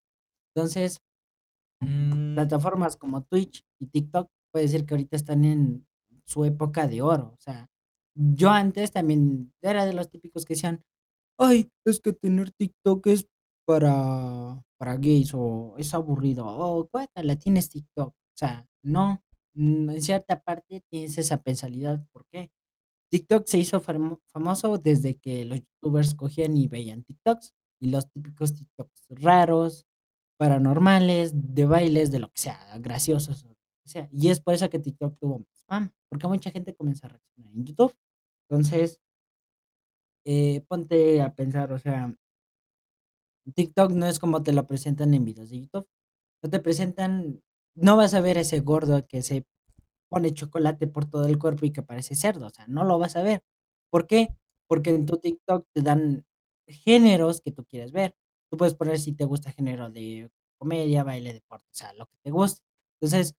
Entonces Mm. plataformas como Twitch y TikTok, puede decir que ahorita están en su época de oro, o sea, yo antes también era de los típicos que decían: "Ay, es que tener TikTok es para para gays o es aburrido, o guácala, tienes TikTok", o sea, no, mm, en cierta parte tienes esa pensalidad, ¿por qué? TikTok se hizo famo famoso desde que los youtubers cogían y veían TikToks, y los típicos TikToks raros, paranormales, de bailes, de lo que sea, graciosos, o lo que sea, y es por eso que TikTok tuvo más fama, porque mucha gente comenzó a reaccionar en YouTube. Entonces eh, ponte a pensar, o sea TikTok no es como te lo presentan en videos de YouTube, no te presentan no vas a ver ese gordo que se pone chocolate por todo el cuerpo y que parece cerdo, o sea, no lo vas a ver, ¿por qué? Porque en tu TikTok te dan géneros que tú quieres ver. Tú puedes poner si te gusta género de comedia, baile, deporte, o sea, lo que te guste. Entonces,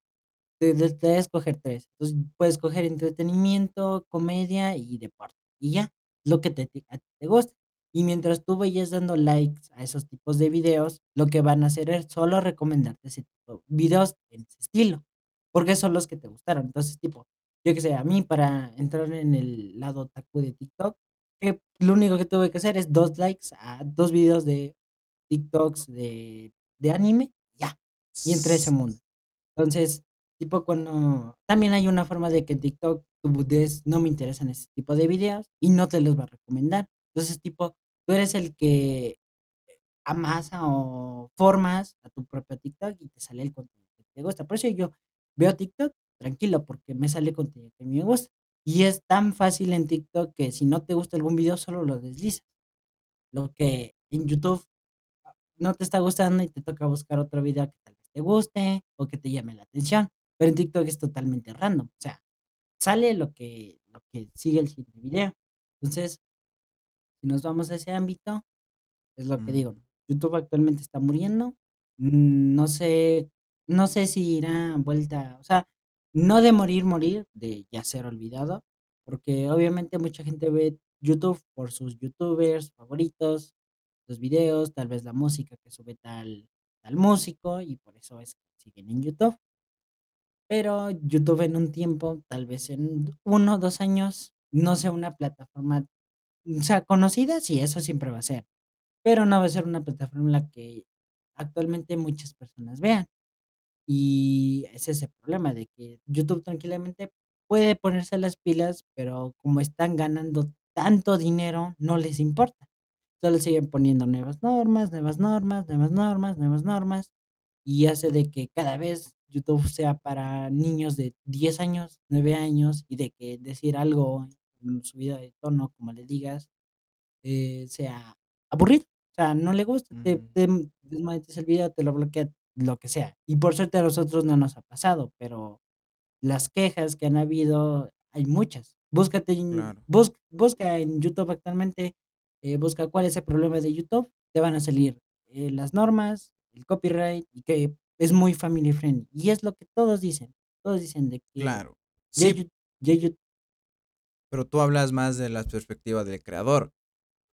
te de te a escoger 3. Entonces, puedes escoger entretenimiento, comedia y deporte, y ya, lo que te ti te guste. Y mientras tú vayas dando likes a esos tipos de videos, lo que van a hacer es solo recomendarte ese tipo videos en ese estilo, porque son los que te gustaron. Entonces, tipo, yo qué sé, a mí para entrar en el lado otaku de TikTok, eh, lo único que tuve que hacer es 2 likes a 2 videos de TikToks de de anime, ya, y entré a ese mundo. Entonces, tipo, cuando también hay una forma de que en TikTok tú des: "No me interesan ese tipo de videos", y no te los va a recomendar. Entonces, tipo, tú eres el que amasa o formas a tu propio TikTok y te sale el contenido que te gusta. Por eso yo veo TikTok tranquilo, porque me sale contenido que me gusta. Y es tan fácil en TikTok que si no te gusta algún video, solo lo deslizas. Lo que en YouTube no te está gustando y te toca buscar otro video que tal vez te guste o que te llame la atención, pero en TikTok es totalmente random, o sea, sale lo que lo que sigue el siguiente video. Entonces si nos vamos a ese ámbito, es lo que digo. YouTube actualmente está muriendo, mm, no sé no sé si irá vuelta, o sea, no de morir, morir, de ya ser olvidado, porque obviamente mucha gente ve YouTube por sus youtubers favoritos, los videos, tal vez la música que sube tal tal músico, y por eso es que siguen en YouTube. Pero YouTube en un tiempo, tal vez en 1 o 2 años, no sea una plataforma sea, conocida, sí, eso siempre va a ser, pero no va a ser una plataforma en la que actualmente muchas personas vean. Y ese es el problema de que YouTube tranquilamente puede ponerse las pilas, pero como están ganando tanto dinero, no les importa. Solo siguen poniendo nuevas normas, nuevas normas, nuevas normas, nuevas normas, y hace de que cada vez YouTube sea para niños de 10 años, 9 años, y de que decir algo en subida de tono, como le digas, eh, sea aburrido. O sea, no le gusta, te te desmonetiza el video, te lo bloquea, lo que sea. Y por suerte a nosotros no nos ha pasado, pero las quejas que han habido, hay muchas. Búscate en Claro. bus busca en YouTube actualmente, eh, busca cuál es el problema de YouTube, te van a salir, eh, las normas, el copyright, y que es muy family friendly. Y es lo que todos dicen. Todos dicen de que Claro. ya Sí You ya You pero tú hablas más de la perspectiva del creador,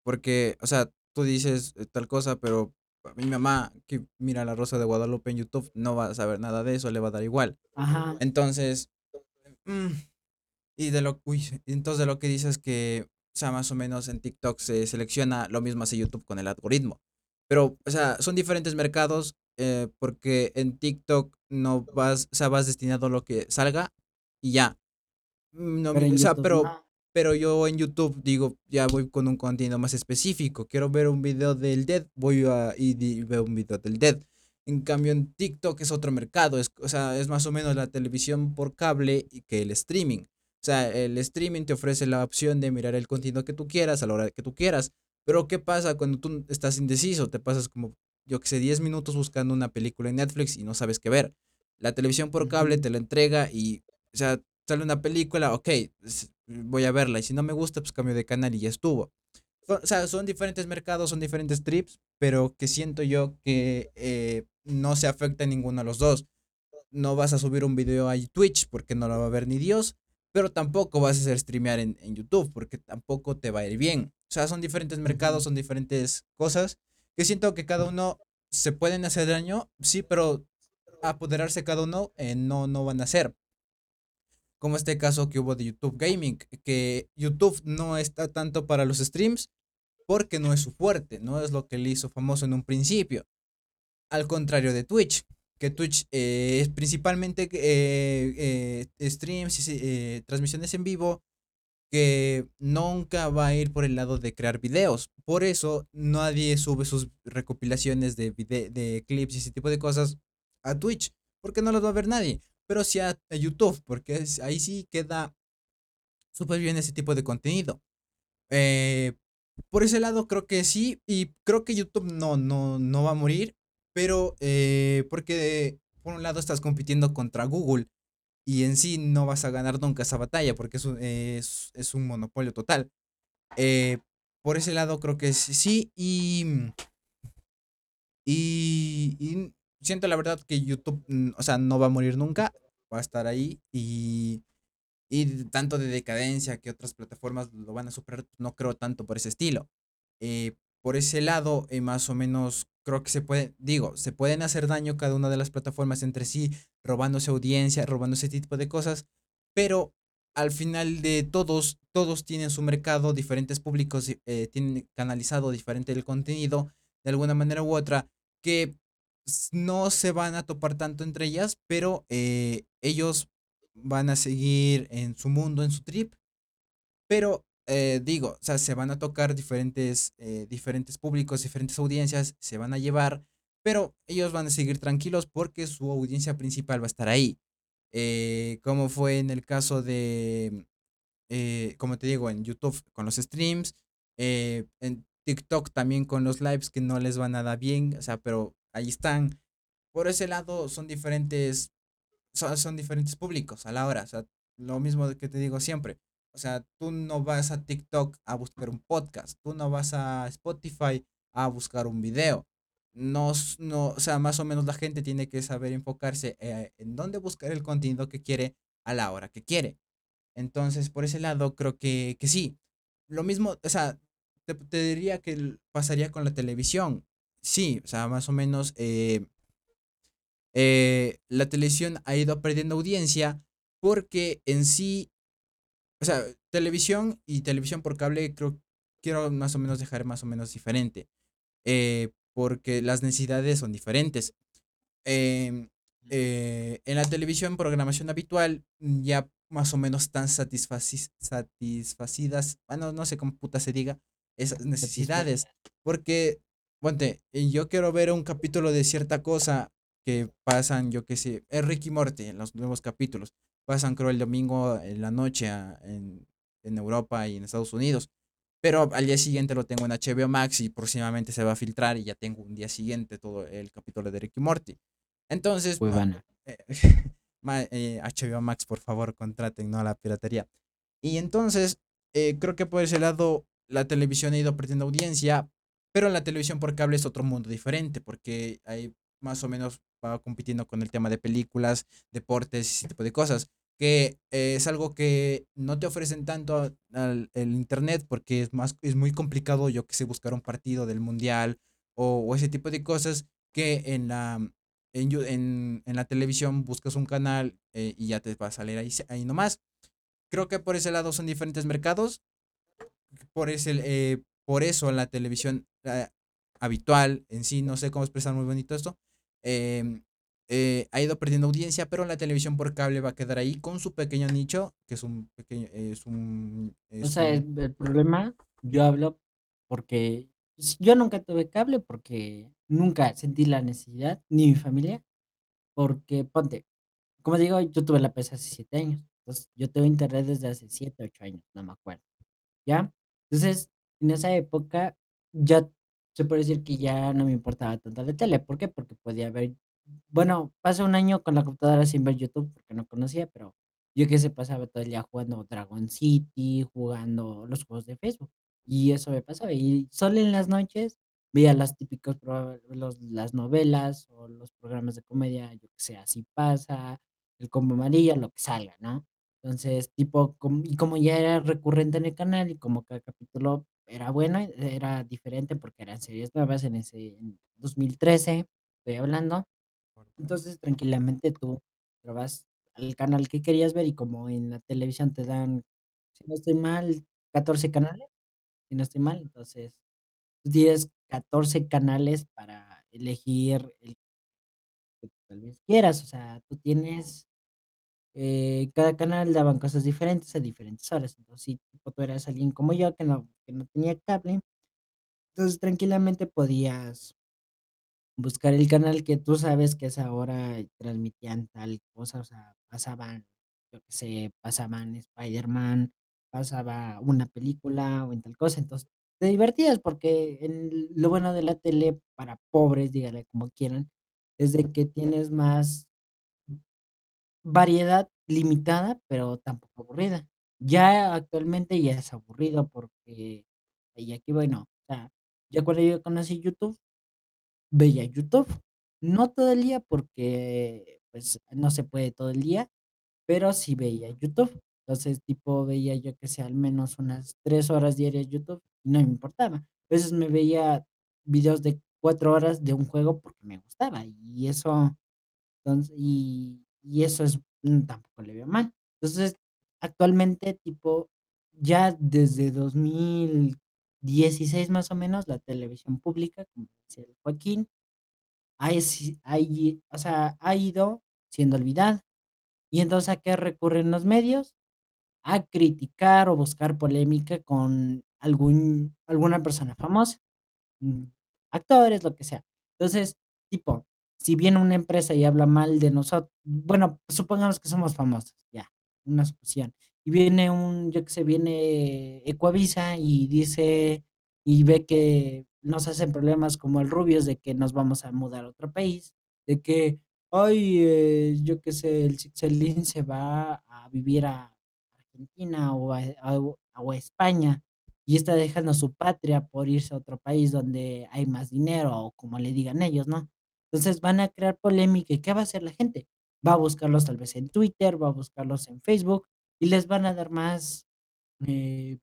porque, o sea, tú dices, eh, tal cosa, pero mi mamá que mira La Rosa de Guadalupe en YouTube no va a saber nada de eso, le va a dar igual. Ajá. Entonces, mm, y de lo uy, entonces de lo que dices que, o sea, más o menos en TikTok se selecciona, lo mismo hace YouTube con el algoritmo. Pero, o sea, son diferentes mercados, eh, porque en TikTok no vas, o sea, vas destinado a lo que salga y ya. Mm, no, Pero o sea, YouTube pero no. Pero yo en YouTube digo, ya voy con un contenido más específico. Quiero ver un video del Dead, voy a y veo un video del Dead. En cambio, en TikTok es otro mercado, es, o sea, es más o menos la televisión por cable y que el streaming. O sea, el streaming te ofrece la opción de mirar el contenido que tú quieras a la hora que tú quieras. Pero ¿qué pasa cuando tú estás indeciso? Te pasas como, yo que sé, 10 minutos buscando una película en Netflix y no sabes qué ver. La televisión por cable te la entrega y, o sea, sale una película, ok, voy a verla. Y si no me gusta, pues cambio de canal y ya estuvo. O sea, son diferentes mercados, son diferentes trips, pero que siento yo que eh, no se afecta a ninguno de los dos. No vas a subir un video a Twitch porque no lo va a ver ni Dios, pero tampoco vas a hacer streamear en, en YouTube porque tampoco te va a ir bien. O sea, son diferentes mercados, son diferentes cosas que siento que cada uno se pueden hacer daño, sí, pero apoderarse cada uno eh, no, no van a hacer como este caso que hubo de YouTube Gaming, que YouTube no está tanto para los streams porque no es su fuerte, no es lo que le hizo famoso en un principio. Al contrario de Twitch, que Twitch eh, es principalmente eh, eh, streams y transmisiones en vivo que nunca va a ir por el lado de crear videos. Por eso nadie sube sus recopilaciones de, de clips y ese tipo de cosas a Twitch, porque no los va a ver nadie. Pero sí a, YouTube, porque ahí sí queda súper bien ese tipo de contenido. Eh, por ese lado creo que sí, y creo que YouTube no, no, no va a morir, pero eh, porque por un lado estás compitiendo contra Google y en sí no vas a ganar nunca esa batalla porque es un, es, un monopolio total. Eh, por ese lado creo que sí, sí y, y siento la verdad que YouTube, mm, o sea, no va a morir nunca, va a estar ahí y y tanto de decadencia que otras plataformas lo van a superar, no creo tanto por ese estilo. Eh, por ese lado, eh, más o menos, creo que se puede, digo, se pueden hacer daño cada una de las plataformas entre sí, robándose audiencia, robando ese tipo de cosas, pero al final de todos, todos tienen su mercado, diferentes públicos eh, tienen canalizado diferente el contenido, de alguna manera u otra, que no se van a topar tanto entre ellas, pero eh, ellos van a seguir en su mundo, en su trip, pero eh, digo, o sea, se van a tocar diferentes, eh, diferentes públicos, diferentes audiencias, se van a llevar, pero ellos van a seguir tranquilos porque su audiencia principal va a estar ahí. Como fue en el caso de, como te digo, en YouTube con los streams, en TikTok también con los lives que no les va nada bien, o sea, pero ahí están. Por ese lado son diferentes son, son diferentes públicos a la hora. O sea, lo mismo que te digo siempre. O sea, tú no vas a TikTok a buscar un podcast, tú no vas a Spotify a buscar un video. No, no, o sea, más o menos la gente tiene que saber enfocarse eh, en dónde buscar el contenido que quiere a la hora que quiere. Entonces, por ese lado, creo que, que sí. Lo mismo, o sea, te, te diría que pasaría con la televisión. Sí, o sea, más o menos eh, eh, la televisión ha ido perdiendo audiencia porque en sí, o sea, televisión y televisión por cable creo quiero más o menos dejar más o menos diferente, eh, porque las necesidades son diferentes. Em, en la televisión, programación habitual, mm, ya más o menos están satisfaci- satisfacidas, bueno, no sé cómo puta se diga, esas necesidades. Porque, ponte, yo quiero ver un capítulo de cierta cosa que pasan, yo qué sé, es Ricky Morty en los nuevos capítulos. Pasan, creo, el domingo en la noche a- en, en Europa y en Estados Unidos. Pero al día siguiente lo tengo en HBO Max y próximamente se va a filtrar y ya tengo un día siguiente todo el capítulo de Ricky Morty. Entonces, eh, ma- eh, HBO Max, por favor, contraten, no a la piratería. Y entonces, eh, creo que por ese lado la televisión ha ido perdiendo audiencia, pero la televisión por cable es otro mundo diferente, porque ahí más o menos va compitiendo con el tema de películas, deportes y ese tipo de cosas, que eh, es algo que no te ofrecen tanto al el internet, porque es más, es muy complicado, yo que sé, buscar un partido del mundial o, o ese tipo de cosas que en la, en, en, en la televisión buscas un canal eh, y ya te va a salir ahí, ahí nomás. Creo que por ese lado son diferentes mercados. Por, ese, eh, por eso la televisión eh, habitual en sí, no sé cómo expresar muy bonito esto, em, eh, ha ido perdiendo audiencia, pero la televisión por cable va a quedar ahí con su pequeño nicho, que es un pequeño, es un, O sea, un, el problema, yo hablo porque s yo nunca tuve cable, porque nunca sentí la necesidad, ni mi familia, porque ponte, como digo, yo tuve la PC hace 7 años, entonces, yo tengo internet desde hace 7 8 años, no me acuerdo, ¿ya? Entonces, en esa época, ya se puede decir que ya no me importaba tanto la tele, ¿por qué? Porque podía ver bueno, pasé un año con la computadora sin ver YouTube, porque no conocía, pero yo que se pasaba todo el día jugando Dragon City, jugando los juegos de Facebook, y eso me pasaba, y solo en las noches veía las típicos pro los las novelas o los programas de comedia, yo que sé, Así pasa, El Combo Amarillo, lo que salga, ¿no? Entonces, tipo, com y como ya era recurrente en el canal y como cada capítulo era bueno, era diferente porque eran series nuevas en ese en 2013, estoy hablando. Entonces, tranquilamente tú vas al canal que querías ver y como en la televisión te dan, si no estoy mal, 14 canales, si no estoy mal, entonces, tú tienes 14 canales para elegir el que tal vez quieras, o sea, tú tienes, eh, cada canal daban cosas diferentes a diferentes horas, entonces, si tipo tú eras alguien como yo que no que no tenía cable, entonces tranquilamente podías Buscar el canal que tú sabes que a esa hora transmitían tal cosa, o sea, pasaban, yo qué sé, pasaban Spiderman, pasaba una película o en tal cosa, entonces te divertías porque el lo bueno de la tele para pobres, díganle como quieran, es de que tienes más variedad limitada, pero tampoco aburrida. Ya actualmente ya es aburrido porque y aquí bueno, o sea, ya cuando yo conocí YouTube Veía YouTube, no todo el día porque, pues, no se puede todo el día, pero sí veía YouTube. Entonces, tipo, veía yo que sé, al menos unas 3 horas diarias YouTube, y no me importaba. A veces me veía videos de 4 horas de un juego porque me gustaba, y eso, entonces, y y eso es, mm, tampoco le veo mal. Entonces, actualmente, tipo, ya desde 2016 más o menos, la televisión pública, como decía el Joaquín, ahí, o sea, ha ido siendo olvidada. Y entonces, ¿a qué recurren los medios? A criticar o buscar polémica con algún alguna persona famosa, mm, actores, lo que sea. Entonces, tipo, si viene una empresa y habla mal de nosotros bueno, supongamos que somos famosos, ya, una suposición. Y viene un, yo qué sé, viene Ecuavisa y dice y ve que nos hacen problemas como el Rubius de que nos vamos a mudar a otro país, de que, ay, eh, yo qué sé, el Sixelín se va a vivir a Argentina o a a o a España y está dejando su patria por irse a otro país donde hay más dinero o como le digan ellos, ¿no? Entonces van a crear polémica, ¿y qué va a hacer la gente? Va a buscarlos tal vez en Twitter, va a buscarlos en Facebook y les van a dar más, eh,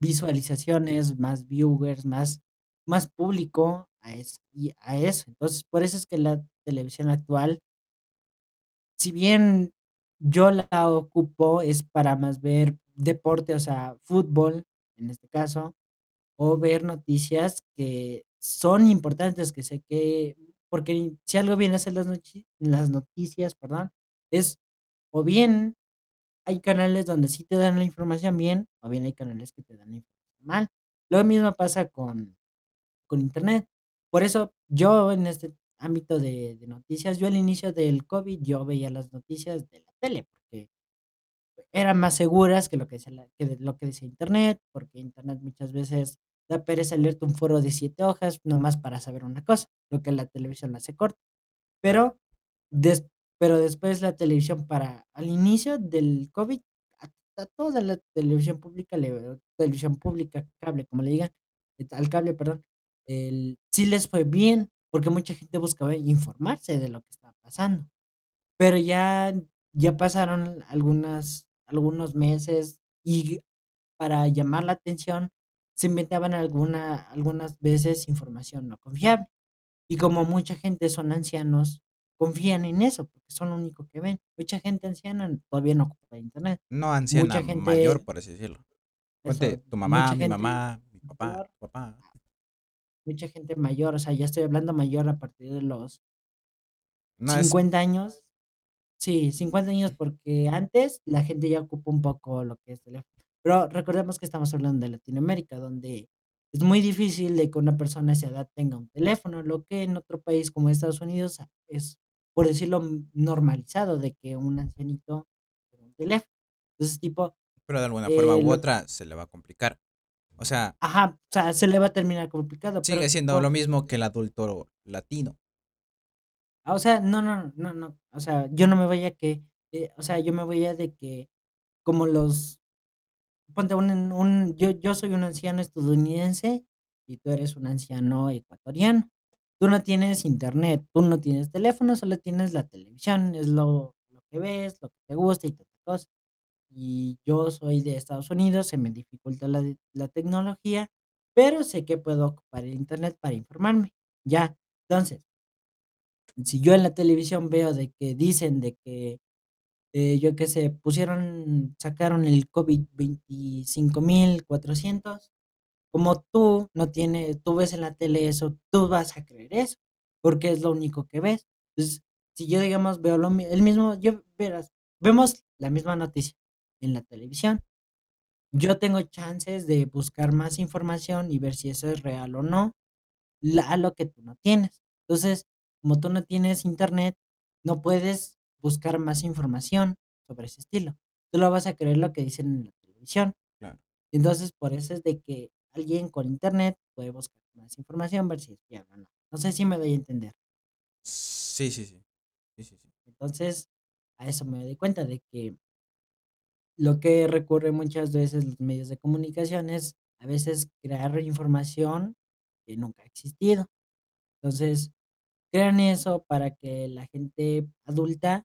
visualizaciones, más viewers, más más público a es y a eso. Entonces, por eso es que la televisión actual si bien yo la ocupo, es para más ver deporte, o sea, fútbol, en este caso, o ver noticias que son importantes, que sé que porque si algo viene a ser las las noticias, perdón, es o bien hay canales donde sí te dan la información bien, o bien hay canales que te dan la información mal. Lo mismo pasa con con Internet. Por eso yo en este ámbito de noticias, yo al inicio del COVID, yo veía las noticias de la tele, porque eran más seguras que lo que decía la que lo que decía Internet, porque Internet muchas veces da pereza leerte un foro de 7 hojas, nomás para saber una cosa, lo que la televisión hace corto. Claro. Pero des pero después la televisión para al inicio del COVID, a a toda la televisión pública le televisión pública, cable, como le digan, eh, al cable, perdón, el sí les fue bien, porque mucha gente buscaba informarse de lo que estaba pasando. Pero ya ya pasaron algunas algunos meses y para llamar la atención se inventaban alguna algunas veces información no confiable. Y como mucha gente son ancianos, confían en eso, porque son lo único que ven. Mucha gente anciana todavía no ocupa Internet. No anciana, Mucha mayor, gente por así decirlo. Ponte tu mamá, mi gente mamá, mi papá, mayor tu papá. mucha gente mayor, o sea, ya estoy hablando mayor a partir de los No es 50 años. Sí, 50 años, porque antes la gente ya ocupa un poco lo que es teléfono. Pero recordemos que estamos hablando de Latinoamérica, donde es muy difícil de que una persona de esa edad tenga un teléfono, lo que en otro país como Estados Unidos es, por decirlo, normalizado de que un ancianito tenga un teléfono. Entonces, tipo, pero de alguna forma eh, u lo otra se le va a complicar. O sea Ajá, o sea, se le va a terminar complicado, pero sigue siendo lo mismo que el adulto latino. Ah, o sea, no no no no, o sea, yo no me voy a que, eh, o sea, yo me voy a de que como los ponte un un yo yo soy un anciano estadounidense y tú eres un anciano ecuatoriano. Tú no tienes Internet, tú no tienes teléfono, solo tienes la televisión, es lo lo que ves, lo que te gusta y tanta cosa. Y yo soy de Estados Unidos, se me dificulta la la tecnología, pero sé que puedo ocupar el Internet para informarme, ya. Entonces si yo en la televisión veo de que dicen de que, eh, yo qué sé, pusieron sacaron el COVID 25400, como tú no tienes tú ves en la tele eso, tú vas a creer eso, porque es lo único que ves. Entonces, si yo, digamos, veo el mismo yo verás, vemos la misma noticia en la televisión. Yo tengo chances de buscar más información y ver si eso es real o no, a lo que tú no tienes. Entonces, como tú no tienes Internet, no puedes buscar más información sobre ese estilo. Solo vas a creer lo que dicen en la televisión. Claro. Entonces, por eso es de que alguien con Internet puede buscar más información, ver si es fiable o no. No sé si me doy a entender. Sí, sí, sí. Sí, sí, sí. Entonces, a eso me doy cuenta de que lo que recurre muchas veces los medios de comunicación es, a veces, crear información que nunca ha existido. Entonces, crean eso para que la gente adulta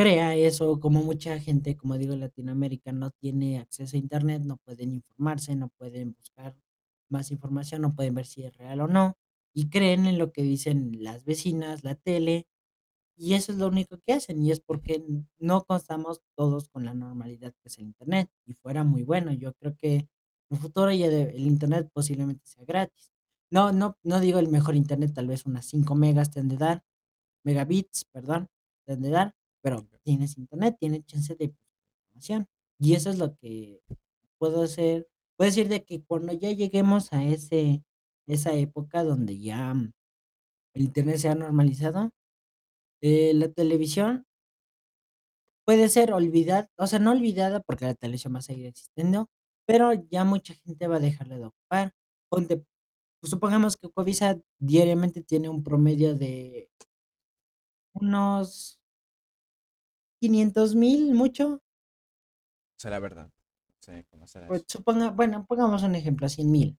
crea eso, como mucha gente, como digo, en Latinoamérica no tiene acceso a Internet, no pueden informarse, no pueden buscar más información, no pueden ver si es real o no, y creen en lo que dicen las vecinas, la tele, y eso es lo único que hacen, y es porque no contamos todos con la normalidad que es el Internet, y fuera muy bueno. Yo creo que en un futuro ya de el Internet posiblemente sea gratis. No no no digo el mejor Internet, tal vez unas 5 megas te de dar, megabits, perdón, te dar, pero tienes Internet, tienes chance de información. Y eso es lo que puedo hacer puedo decir de que cuando ya lleguemos a ese esa época donde ya el Internet sea normalizado, eh, la televisión puede ser olvidada, o sea, no olvidada, porque la televisión va a seguir existiendo, pero ya mucha gente va a dejarla de ocupar. Ponte, pues, supongamos que Covisa diariamente tiene un promedio de unos 500,000 mucho. Será verdad. Sí, ¿cómo será Pues, suponga bueno, pongamos un ejemplo, 100,000.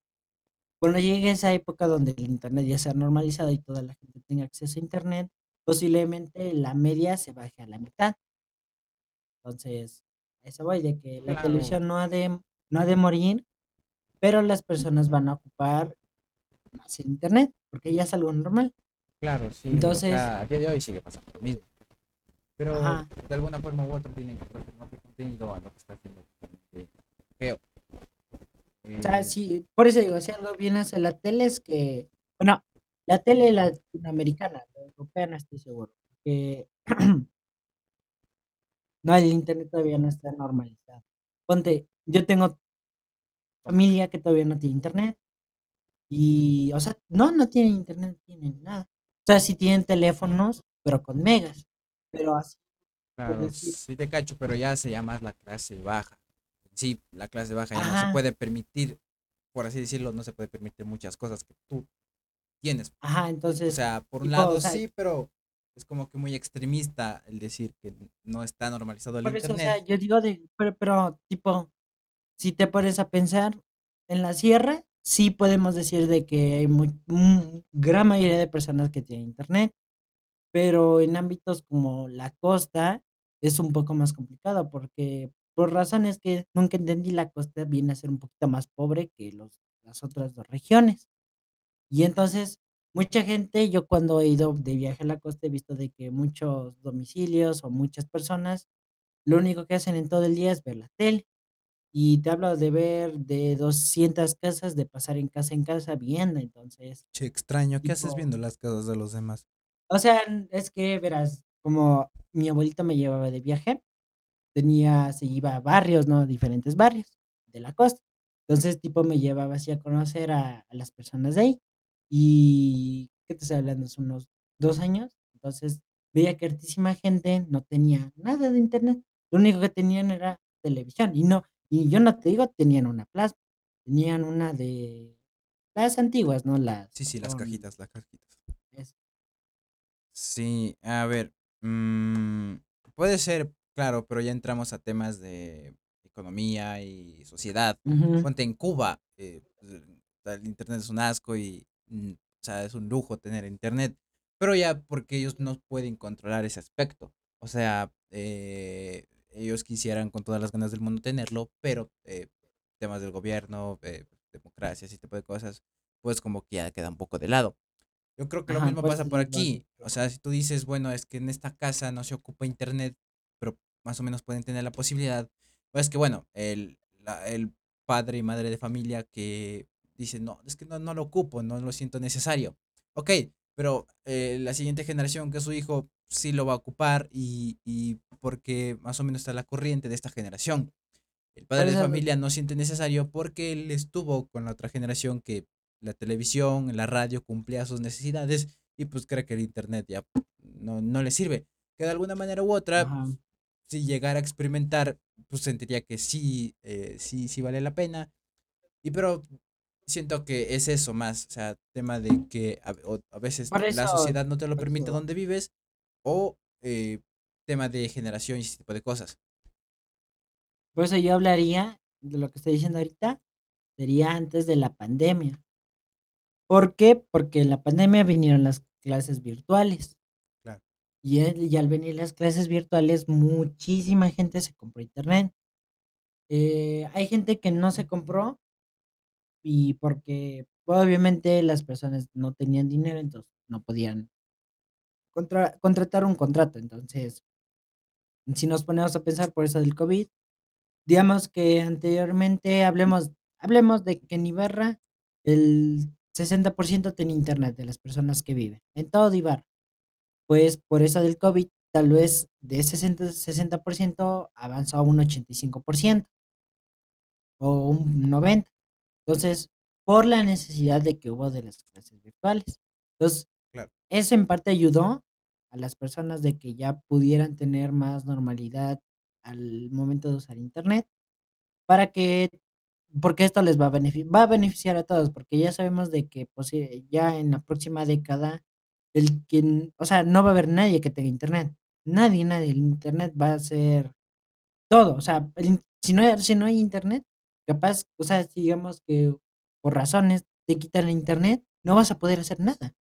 Cuando llegue esa época donde el Internet ya sea normalizado y toda la gente tenga acceso a Internet, posiblemente la media se baje a la mitad. Entonces, eso voy, de que la Claro. televisión no ha de no ha de morir, pero las personas van a ocupar más el Internet, porque ya es algo normal. Claro, sí, Entonces a día de hoy sigue pasando lo mismo. Pero Ajá. de alguna forma u otra tienen que contenido a lo que está haciendo feo. O sea, Eh, sí, por eso digo, si algo bien hace la tele es que, bueno, la tele latinoamericana, la europea no estoy seguro, que no, el internet todavía no está normalizado. Ponte, yo tengo familia que todavía no tiene internet y, o sea, no, no tienen internet, no tienen nada. O sea, sí tienen teléfonos, pero con megas, pero así claro, sí te cacho, pero ya se llama la clase baja. Sí, la clase baja ya no se puede permitir, por así decirlo, no se puede permitir muchas cosas que tú tienes. ajá, O entonces, sea, por un o lado sea, sí, pero es como que muy extremista el decir que no está normalizado el por eso, o sea, internet. yo digo de, pero, pero, tipo, Si te pones a pensar, en la sierra sí podemos decir de que hay muy mm, gran mayoría de personas que tienen Internet, pero en ámbitos como la costa es un poco más complicado, porque por razones que nunca entendí, la costa viene a ser un poquito más pobre que los las otras 2 regiones. Y entonces, mucha gente, yo cuando he ido de viaje a la costa, he visto de que muchos domicilios o muchas personas, lo único que hacen en todo el día es ver la tele. Y te hablo de ver de 200 casas, de pasar en casa en casa viendo, entonces, Che, extraño, ¿qué haces tipo, viendo las casas de los demás? O sea, es que verás, como mi abuelito me llevaba de viaje, tenía, se iba a barrios, ¿no? Diferentes barrios de la costa. Entonces, tipo, me llevaba así a conocer a, a las personas de ahí. Y, ¿qué te estoy hablando? Hace unos dos años. Entonces, veía que hartísima gente no tenía nada de internet. Lo único que tenían era televisión. Y no, y yo no te digo, tenían una plasma. Tenían una de las antiguas, ¿no? Las Sí, sí, las cajitas, las cajitas. Sí, a ver, mm, puede ser, claro, pero ya entramos a temas de economía y sociedad. Ponte en Cuba, eh, pues, el internet es un asco y, mm, o sea, es un lujo tener internet, pero ya porque ellos no pueden controlar ese aspecto. O sea, eh, ellos quisieran con todas las ganas del mundo tenerlo, pero eh, temas del gobierno, eh, democracia, ese tipo de cosas, pues como que ya queda un poco de lado. Yo creo que lo mismo pasa por aquí. O sea, si tú dices, bueno, es que en esta casa no se ocupa internet, pero más o menos pueden tener la posibilidad, pues que bueno, el, la- el padre y madre de familia que dice, no, es que no, no lo ocupo, no lo siento necesario. Ok, pero eh, la siguiente generación, que es su hijo, sí lo va a ocupar y, y porque más o menos está la corriente de esta generación. El padre de familia no siente necesario porque él estuvo con la otra generación que la televisión, la radio cumplía sus necesidades y pues cree que el internet ya no, no le sirve. Que de alguna manera u otra, ajá, si llegara a experimentar, pues sentiría que sí, eh, sí, sí vale la pena. Y pero siento que es eso más, o sea, tema de que a, o- a veces la sociedad no te lo permite donde vives o eh, tema de generación y ese tipo de cosas. Por eso yo hablaría de lo que estoy diciendo ahorita, sería antes de la pandemia. ¿Por qué? Porque en la pandemia vinieron las clases virtuales. Claro, Y, el- y al venir las clases virtuales, muchísima gente se compró internet. Eh, hay gente que no se compró y porque obviamente las personas no tenían dinero, entonces no podían contra- contratar un contrato. Entonces, si nos ponemos a pensar por eso del COVID, Digamos que anteriormente hablemos hablemos de que en Ibarra el 60% tenía internet de las personas que viven, en todo Ibarra. Pues, por eso del COVID, tal vez de ese 60 60% avanzó a un 85% o un 90. Entonces, por la necesidad de que hubo de las clases virtuales. Entonces, claro, eso en parte ayudó a las personas de que ya pudieran tener más normalidad al momento de usar internet. Para que porque esto les va a benefi va a beneficiar a todos, porque ya sabemos de que posi ya en la próxima década, el quien o sea, no va a haber nadie que tenga Internet. Nadie, nadie. El Internet va a ser todo. O sea, el si no hay si no hay Internet, capaz, o sea, digamos que por razones te quitan el Internet, no vas a poder hacer nada.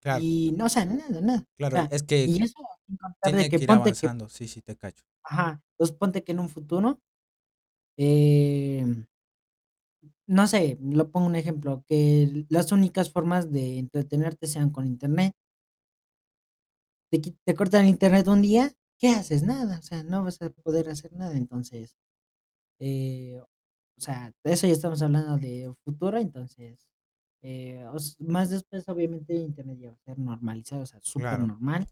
claro, Y no, o sea, nada, nada. O claro, sea, es que y eso contar de tiene que que ir ponte que sí, sí, te cacho. ajá, entonces ponte que en un futuro, em No sé, lo pongo un ejemplo, que las únicas formas de entretenerte sean con Internet. Te qui te cortan el Internet un día, ¿qué haces? Nada, o sea, no vas a poder hacer nada. Entonces, eh, o sea, de eso ya estamos hablando de futuro, entonces, eh, os más después, obviamente, Internet ya va a ser normalizado, o sea, Claro. supernormal.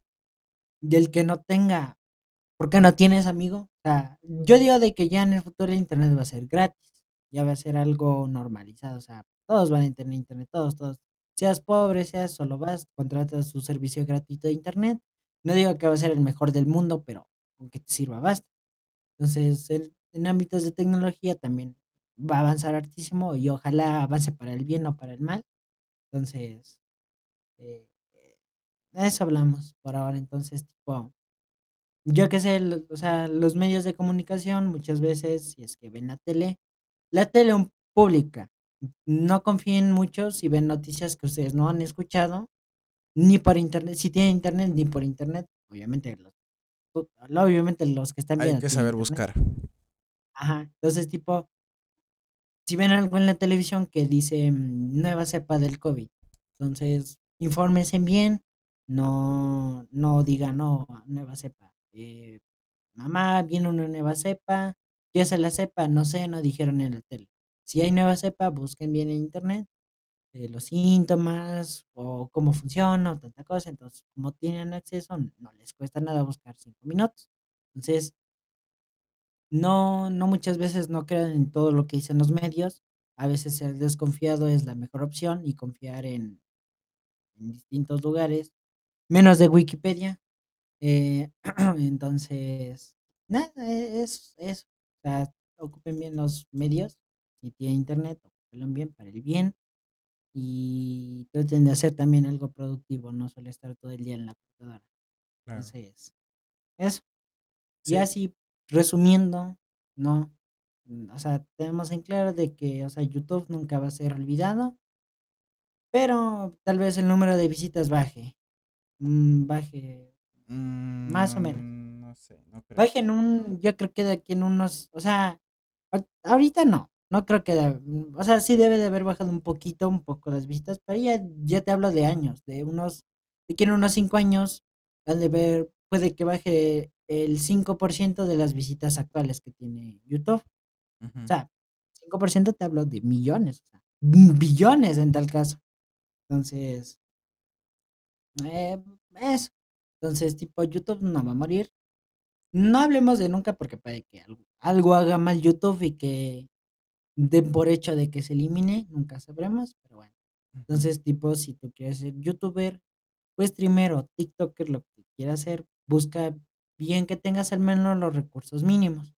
Y el que no tenga ¿por qué no tienes, amigo? O sea, yo digo de que ya en el futuro el Internet va a ser gratis, ya va a ser algo normalizado, o sea, todos van a tener Internet, todos, todos. Seas pobre, seas solo vas, contratas su servicio gratuito de Internet. No digo que va a ser el mejor del mundo, pero con que te sirva basta. Entonces, en en ámbitos de tecnología también va a avanzar hartísimo y ojalá avance para el bien, no para el mal. Entonces, eh, eh, de eso hablamos por ahora. Entonces, tipo, yo qué sé, o sea, los medios de comunicación muchas veces, si es que ven la tele, la tele pública, no confíen mucho si ven noticias que ustedes no han escuchado, ni por internet, si tienen internet, ni por internet, obviamente los obviamente los que están Hay viendo que tienen saber internet. buscar. Ajá, entonces, tipo si ven algo en la televisión que dice, mm, nueva cepa del COVID, entonces, infórmense bien, no no digan: "No, nueva cepa", eh, mamá, viene una nueva cepa, ¿qué es la cepa? No sé, no dijeron en la tele. Si hay nueva cepa, busquen bien en internet, eh, los síntomas o cómo funciona o tanta cosa, entonces, como tienen acceso, no les cuesta nada buscar 5 minutos. Entonces no no muchas veces no crean en todo lo que dicen los medios, a veces ser desconfiado es la mejor opción y confiar en distintos lugares, menos de Wikipedia, eh, entonces, nada, e es eso, o sea, ocupen bien los medios, si tienen internet, ocúpenlo bien para el bien, y traten de hacer también algo productivo, no solo estar todo el día en la computadora. Claro. Entonces, eso. Y Sí. así, resumiendo, ¿no? O sea, tenemos en claro de que, o sea, YouTube nunca va a ser olvidado pero tal vez el número de visitas baje, mm, baje más o menos. Mm, no sé, no creo. Baje en un yo creo que de aquí en unos o sea, ahorita no, no creo que de mm, o sea, sí debe de haber bajado un poquito, un poco las visitas, pero ya ya te hablo de años, de unos de que en unos 5 años de ver puede que baje el 5% de las visitas actuales que tiene YouTube. O sea, 5% te hablo de millones, o sea, bi billones en tal caso. Entonces eh, eso. Entonces, tipo, YouTube no va a morir. No hablemos de nunca, porque puede que algo algo haga mal YouTube y que den por hecho de que se elimine, nunca sabremos, pero bueno. Entonces, tipo, si tú quieres ser youtuber, o streamer, o tiktoker, lo que quieras hacer, busca bien que tengas al menos los recursos mínimos,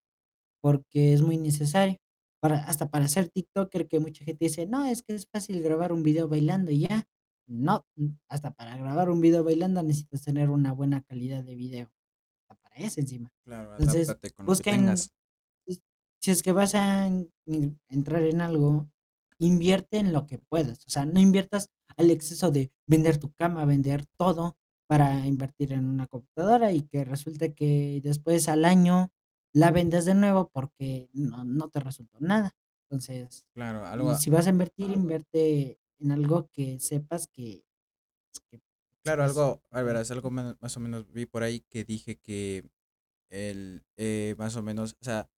porque es muy necesario. Para hasta para ser tiktoker, que mucha gente dice: "No, es que es fácil grabar un video bailando y ya". No, hasta para grabar un video bailando necesitas tener una buena calidad de video, hasta para eso encima. Claro, Entonces, con lo que busquen tengas. s si es que vas a en en entrar en algo, invierte en lo que puedas, o sea, no inviertas al exceso de vender tu cama, vender todo para invertir en una computadora y que resulte que después al año la vendas de nuevo porque no no te resultó nada. Entonces, Claro, algo si vas a invertir, invierte en algo que sepas que que Claro, algo, a que verás, algo más o menos vi por ahí que dije que el, eh, más o menos, o sea,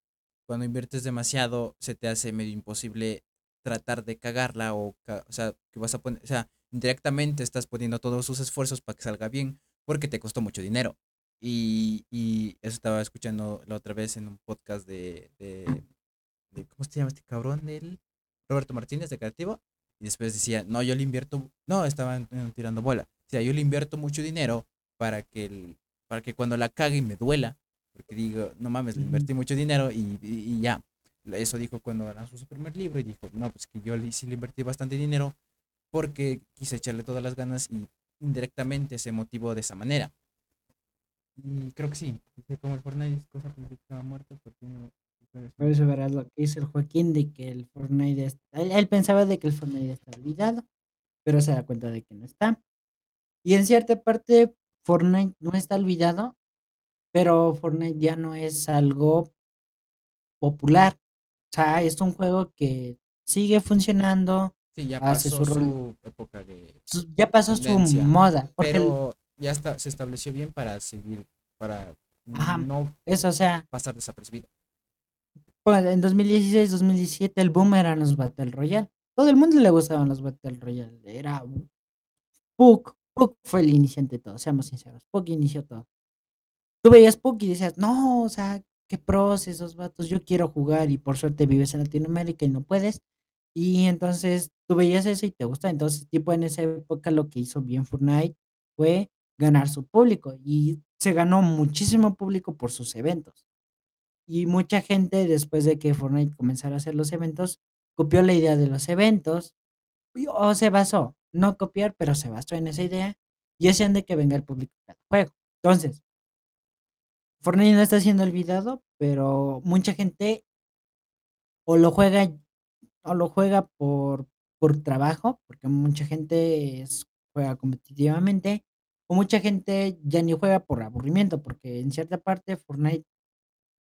cuando inviertes demasiado se te hace medio imposible tratar de cagarla o, o sea, que vas a poner, o sea, indirectamente estás poniendo todos sus esfuerzos para que salga bien porque te costó mucho dinero. Y, y eso estaba escuchando la otra vez en un podcast de, de, de- ¿cómo se llama este cabrón? Del Roberto Martínez de Creativo. Y después decía, no, yo le invierto, no, estaban tirando bola. O sea, yo le invierto mucho dinero para que, el, para que cuando la cague me duela. Porque digo, no mames, le invertí mucho dinero y, y- y ya. Eso dijo cuando lanzó su primer libro y dijo, no, pues que yo le, sí le invertí bastante dinero porque quise echarle todas las ganas y indirectamente se motivó de esa manera. Y creo que sí, dice como el Fortnite es cosa que estaba muerto, porque no, por eso verás lo que dice el Joaquín de que el Fortnite es él él pensaba de que el Fortnite está olvidado, pero se da cuenta de que no está. Y en cierta parte, Fortnite no está olvidado, pero Fortnite ya no es algo popular. O sea, es un juego que sigue funcionando, Sí, ya hace pasó su época de su ya pasó su moda, porque pero ya está, se estableció bien para seguir, para ajá, no eso, o sea, pasar desapercibido. En 2016, 2017 el boom eran los Battle Royale. Todo el mundo le gustaban los Battle Royale. Era Puck, Puck fue el iniciante de todo, seamos sinceros. Puck inició todo. Tú veías Puck y decías, no, o sea, qué pros esos vatos, yo quiero jugar y por suerte vives en Latinoamérica y no puedes. Y entonces tú veías eso y te gusta. Entonces, tipo en esa época lo que hizo bien Fortnite fue ganar su público y se ganó muchísimo público por sus eventos. Y mucha gente, después de que Fortnite comenzara a hacer los eventos, copió la idea de los eventos o se basó, no copiar, pero se basó en esa idea y hacían de que venga el público a cada juego. Entonces Fortnite no está siendo olvidado, pero mucha gente o lo juega o lo juega por por trabajo, porque mucha gente juega competitivamente, o mucha gente ya ni juega por aburrimiento, porque en cierta parte Fortnite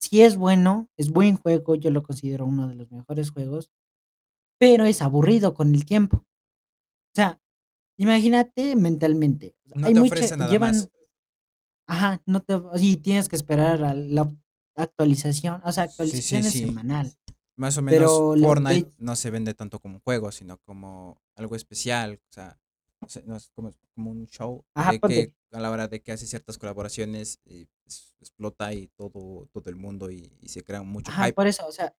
sí es bueno, es buen juego, yo lo considero uno de los mejores juegos, pero es aburrido con el tiempo. O sea, imagínate mentalmente, No hay te mucha ofrece nada más. llevan Ajá, no te y tienes que esperar a la actualización, o sea, Sí, sí, semanal, Más o menos pero Fortnite no se vende tanto como un juego, sino como algo especial. O sea, no es como, como un show ajá, de que a la hora de que hace ciertas colaboraciones es- explota y todo, todo el mundo y, y se crea mucho ajá, hype. por eso, o sea,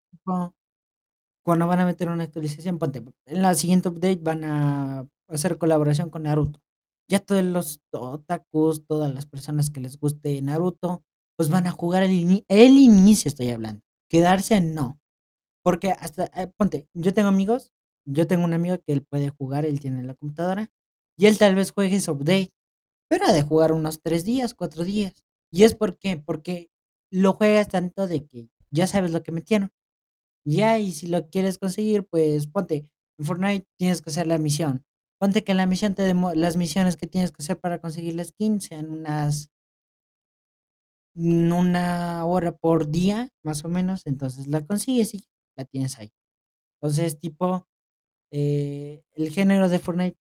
cuando van a meter una actualización, ponte, en la siguiente update van a hacer colaboración con Naruto. Ya todos los otakus, todas las personas que les guste Naruto, pues van a jugar el ini el inicio estoy hablando, quedarse no, porque hasta, eh, ponte, yo tengo amigos, yo tengo un amigo que él puede jugar, él tiene la computadora, y él tal vez juegue update, pero ha de jugar unos 3 días, 4 días. ¿Y es por qué? Porque lo juegas tanto de que ya sabes lo que metieron. Ya, y si lo quieres conseguir, pues ponte, en Fortnite tienes que hacer la misión. Ponte que la misión te las misiones que tienes que hacer para conseguir la skin sean unas una hora por día, más o menos, entonces la consigues y la tienes ahí. Entonces, tipo, eh, el género de Fortnite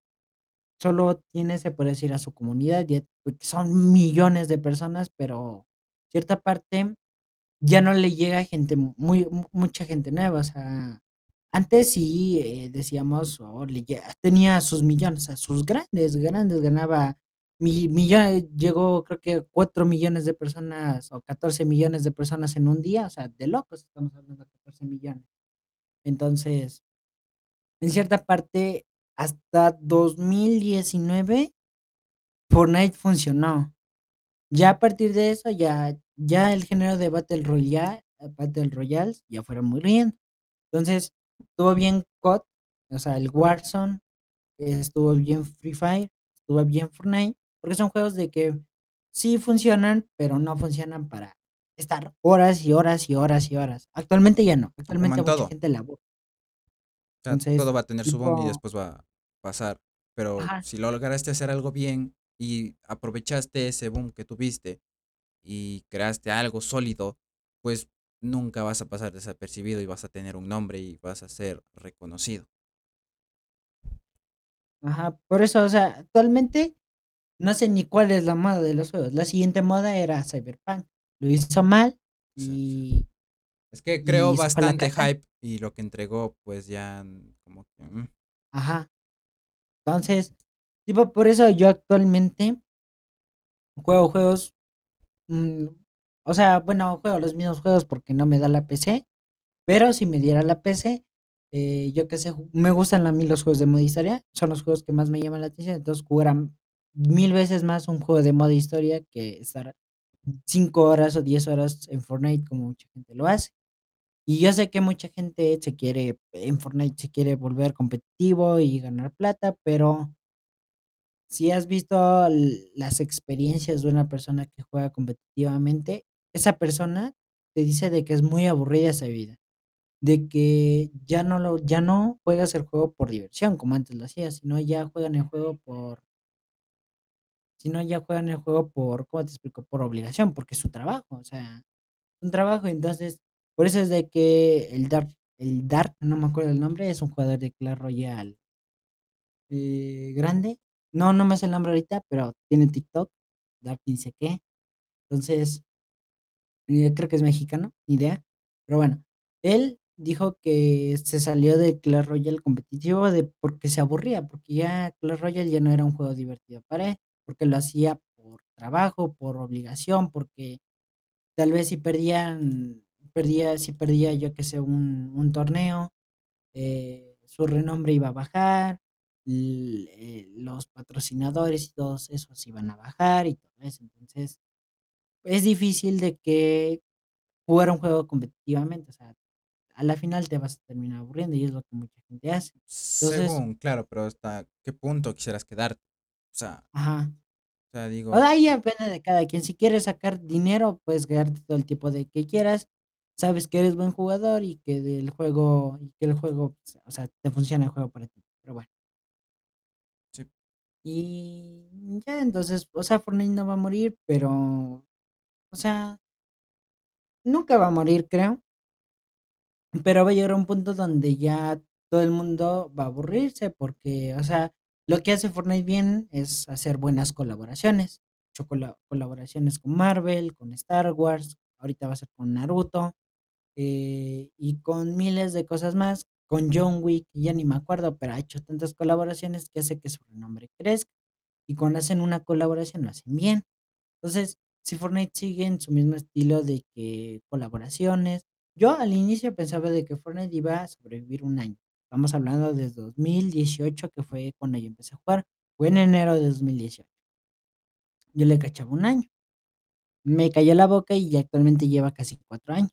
solo tiene, se puede decir, a su comunidad, porque son millones de personas, pero cierta parte ya no le llega gente muy mu mucha gente nueva, o sea, antes sí, eh, decíamos, oh, le lle tenía sus millones, o sea, sus grandes, grandes, ganaba llegó creo que 4 millones de personas o 14 millones de personas en un día, o sea, de locos estamos hablando de 14 millones. Entonces, en cierta parte, hasta 2019 Fortnite funcionó. Ya a partir de eso, ya ya el género de Battle Royale Battle Royales ya fueron muriendo. Entonces, estuvo bien COD, o sea, el Warzone, estuvo bien Free Fire, estuvo bien Fortnite, porque son juegos de que sí funcionan, pero no funcionan para estar horas y horas y horas y horas. Actualmente ya no, actualmente mucha todo. gente aburre. O sea, todo Entonces, va a tener su boom y después va pasar. Pero ajá, si lo lograste hacer algo bien y aprovechaste ese boom que tuviste y creaste algo sólido, pues nunca vas a pasar desapercibido y vas a tener un nombre y vas a ser reconocido. ajá, por eso, o sea, actualmente no sé ni cuál es la moda de los juegos. La siguiente moda era Cyberpunk. Lo hizo mal y Es que creó bastante hype y lo que entregó, pues ya como que... mm, Ajá. Entonces, tipo, por eso yo actualmente juego juegos, mm, o sea, bueno, juego los mismos juegos porque no me da la PC, pero si me diera la PC, eh, yo qué sé, me gustan a mí los juegos de modo historia, son los juegos que más me llaman la atención, entonces jugar mil veces más un juego de modo historia que estar 5 horas o 10 horas en Fortnite como mucha gente lo hace. Y yo sé que mucha gente se quiere, en Fortnite se quiere volver competitivo y ganar plata, pero si has visto las experiencias de una persona que juega competitivamente, esa persona te dice de que es muy aburrida esa vida, de que ya no lo, ya no juegas el juego por diversión como antes lo hacías, sino ya juegan el juego por, sino ya juegan el juego por, ¿cómo te explico? Por obligación, porque es su trabajo, o sea, un trabajo, entonces, por eso es de que el Dark, el Dark, no me acuerdo el nombre, es un jugador de Clash Royale eh, grande. No, no me sé el nombre ahorita, pero tiene TikTok, Dark dice qué. Entonces, eh, creo que es mexicano, ni idea. Pero bueno, Él dijo que se salió de Clash Royale competitivo de porque se aburría, porque ya Clash Royale ya no era un juego divertido para él, porque lo hacía por trabajo, por obligación, porque tal vez si perdían perdía si perdía, yo qué sé, un un torneo, eh, su renombre iba a bajar, eh, los patrocinadores y todos esos iban a bajar y todo eso. Entonces, es difícil de que jugar un juego competitivamente, o sea, a la final te vas a terminar aburriendo y es lo que mucha gente hace. Entonces Según, claro, pero ¿hasta qué punto quisieras quedarte? O sea Ajá. o sea, digo ahí depende de cada quien. Si quieres sacar dinero, puedes quedarte todo el tiempo de que quieras. Sabes que eres buen jugador y que del juego y que el juego, o sea, te funciona el juego para ti, pero bueno. Sí. Y ya, entonces, o sea, Fortnite no va a morir, pero, o sea nunca va a morir, creo. Pero va a llegar a un punto donde ya todo el mundo va a aburrirse porque, o sea, lo que hace Fortnite bien es hacer buenas colaboraciones. Hecho cola colaboraciones con Marvel, con Star Wars, ahorita va a ser con Naruto, eh, y con miles de cosas más, con John Wick, ya ni me acuerdo, pero ha hecho tantas colaboraciones que hace que su renombre crezca, y cuando hacen una colaboración lo hacen bien. Entonces, si Fortnite sigue en su mismo estilo de que colaboraciones yo al inicio pensaba de que Fortnite iba a sobrevivir un año. Estamos hablando de 2018, que fue cuando yo empecé a jugar, fue en enero de 2018. Yo le cachaba un año. Me cayó la boca y actualmente lleva casi 4 años.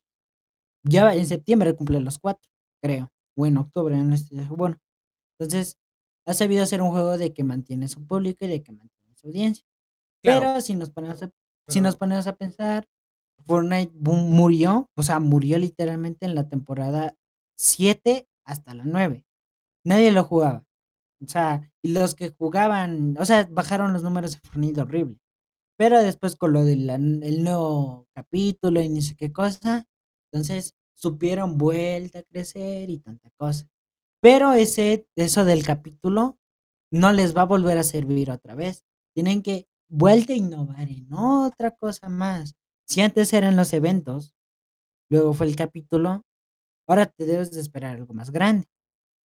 Ya en septiembre cumple los 4, creo, o en octubre, no estoy bueno. Entonces, ha sabido hacer un juego de que mantiene su público y de que mantiene su audiencia. Claro. Pero si nos ponemos a si nos ponemos a pensar, Fortnite murió, o sea, murió literalmente en la temporada 7 hasta la 9. Nadie lo jugaba. O sea, y los que jugaban, o sea, bajaron los números de Fortnite horrible. Pero después con lo de la el nuevo capítulo y ni sé qué cosa, entonces supieron vuelta a crecer y tanta cosa. Pero ese eso del capítulo no les va a volver a servir otra vez. Tienen que vuelta a innovar en otra cosa más. Si antes eran los eventos, luego fue el capítulo, ahora te debes de esperar algo más grande.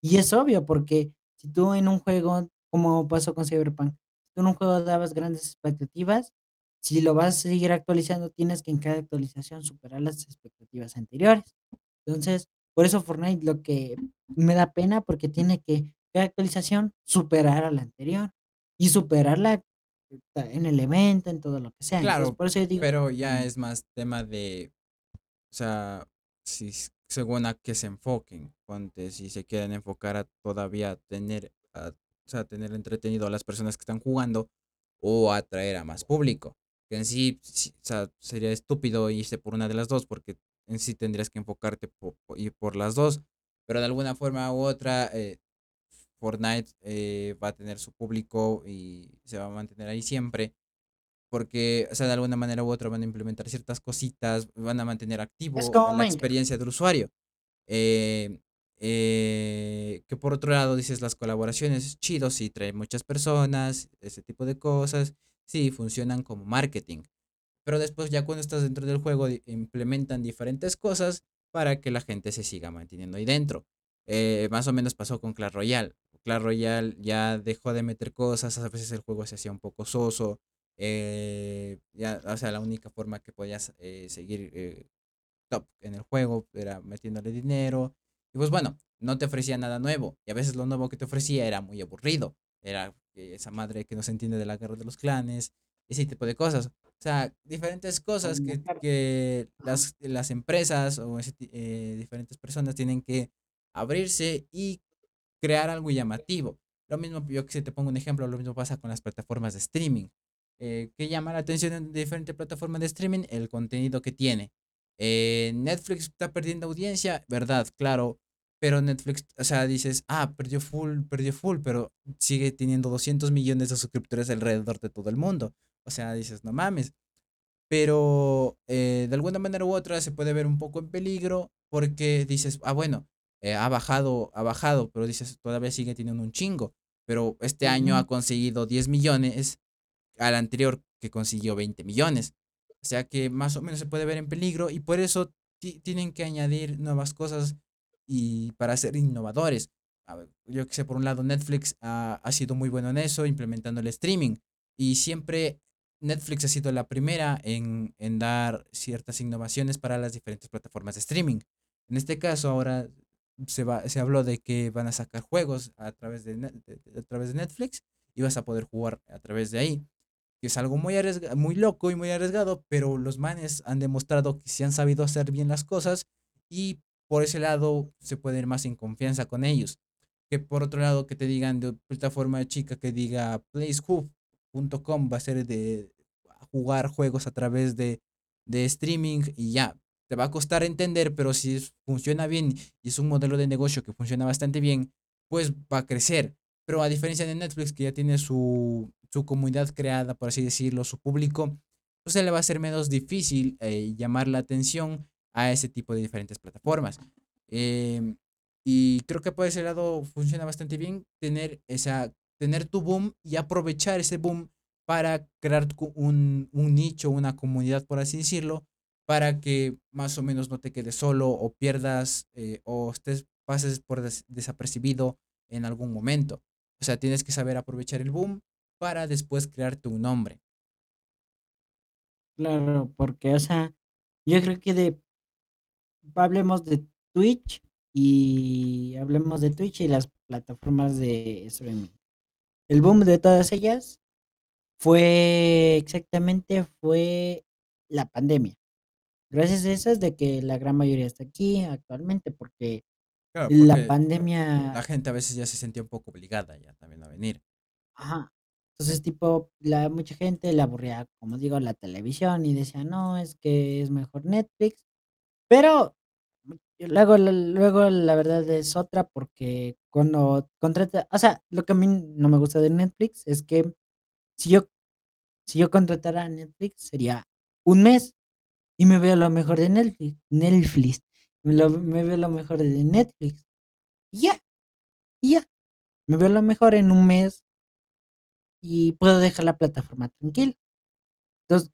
Y es obvio, porque si tú en un juego, como pasó con Cyberpunk, tú en un juego dabas grandes expectativas, si lo vas a seguir actualizando, tienes que en cada actualización superar las expectativas anteriores. Entonces, por eso Fortnite lo que me da pena, porque tiene que cada actualización superar a la anterior y superarla en el evento, en todo lo que sea. Entonces, Claro, por eso yo digo pero ya es más tema de o sea, si según a qué se enfoquen. Ponte, si se quieren enfocar a todavía tener a o sea, tener entretenido a las personas que están jugando o atraer a más público. Que en sí, sí, o sea, sería estúpido irse por una de las 2 porque en sí tendrías que enfocarte po ir por las 2, pero de alguna forma u otra, eh, Fortnite, eh, va a tener su público y se va a mantener ahí siempre. Porque, o sea, de alguna manera u otra van a implementar ciertas cositas, van a mantener activo la experiencia del usuario. Eh eh, que por otro lado dices las colaboraciones, chido, sí trae muchas personas, ese tipo de cosas, sí, funcionan como marketing. Pero después ya cuando estás dentro del juego implementan diferentes cosas para que la gente se siga manteniendo ahí dentro. Eh, más o menos pasó con Clash Royale. Clash Royale ya dejó de meter cosas, a veces el juego se hacía un poco soso, eh, ya, o sea, la única forma que podías, eh, seguir, top en el juego era metiéndole dinero. Y pues bueno, no te ofrecía nada nuevo, y a veces lo nuevo que te ofrecía era muy aburrido. Era, esa madre que no se entiende de la guerra de los clanes, ese tipo de cosas. O sea, diferentes cosas que que las las empresas o ese eh, diferentes personas tienen que abrirse y crear algo llamativo. Lo mismo, yo que sé, te pongo un ejemplo, lo mismo pasa con las plataformas de streaming. Eh, ¿qué llama la atención en diferente plataforma de streaming? El contenido que tiene. Eh, Netflix está perdiendo audiencia, verdad, claro, pero Netflix, o sea, dices: "Ah, perdió full, perdió full", pero sigue teniendo 200 millones de suscriptores alrededor de todo el mundo. O sea, dices: "No mames". Pero, eh, de alguna manera u otra se puede ver un poco en peligro porque dices: "Ah, bueno, eh, ha bajado ha bajado", pero dices: "Todavía sigue teniendo un chingo". Pero este año ha conseguido 10 millones, al anterior que consiguió 20 millones. O sea que más o menos se puede ver en peligro y por eso tienen que añadir nuevas cosas y para ser innovadores. yo que sé, por un lado Netflix ha, ha sido muy bueno en eso, implementando el streaming. Y siempre Netflix ha sido la primera en, en, dar ciertas innovaciones para las diferentes plataformas de streaming. En este caso, ahora se, va, se habló de que van a sacar juegos a través de, a través de Netflix y vas a poder jugar a través de ahí. Que es algo muy, muy loco y muy arriesgado, pero los manes han demostrado que se han sabido hacer bien las cosas y por ese lado se puede ir más en confianza con ellos. Que por otro lado, que te digan de plataforma chica que diga placehub.com va a ser de jugar juegos a través de, de streaming y ya, te va a costar entender, pero si funciona bien y es un modelo de negocio que funciona bastante bien, pues va a crecer. Pero a diferencia de Netflix, que ya tiene su, su comunidad creada, por así decirlo, su público, pues se le va a ser menos difícil eh, llamar la atención a ese tipo de diferentes plataformas. Em, y creo que por ese lado funciona bastante bien tener, esa, tener tu boom y aprovechar ese boom para crear un, un nicho, una comunidad, por así decirlo, para que más o menos no te quedes solo o pierdas eh, o estés, pases por desapercibido en algún momento. O sea, tienes que saber aprovechar el boom para después crearte un nombre. Claro, porque, o sea, yo creo que de, hablemos de Twitch y hablemos de Twitch y las plataformas de streaming. El boom de todas ellas fue exactamente fue la pandemia. Gracias a eso es de que la gran mayoría está aquí actualmente, porque la pandemia la gente a veces ya se sentía un poco obligada ya también a venir. Ajá. Entonces, tipo, la mucha gente le aburría, como digo, la televisión y decía: "No, es que es mejor Netflix". Pero luego luego la verdad es otra, porque cuando contrata o sea, lo que a mí no me gusta de Netflix es que si yo si yo contratara a Netflix sería un mes. Y me veo lo mejor de Netflix Netflix, me lo me veo lo mejor de Netflix. Ya, y ya. Me veo lo mejor en un mes y puedo dejar la plataforma tranquila. Entonces,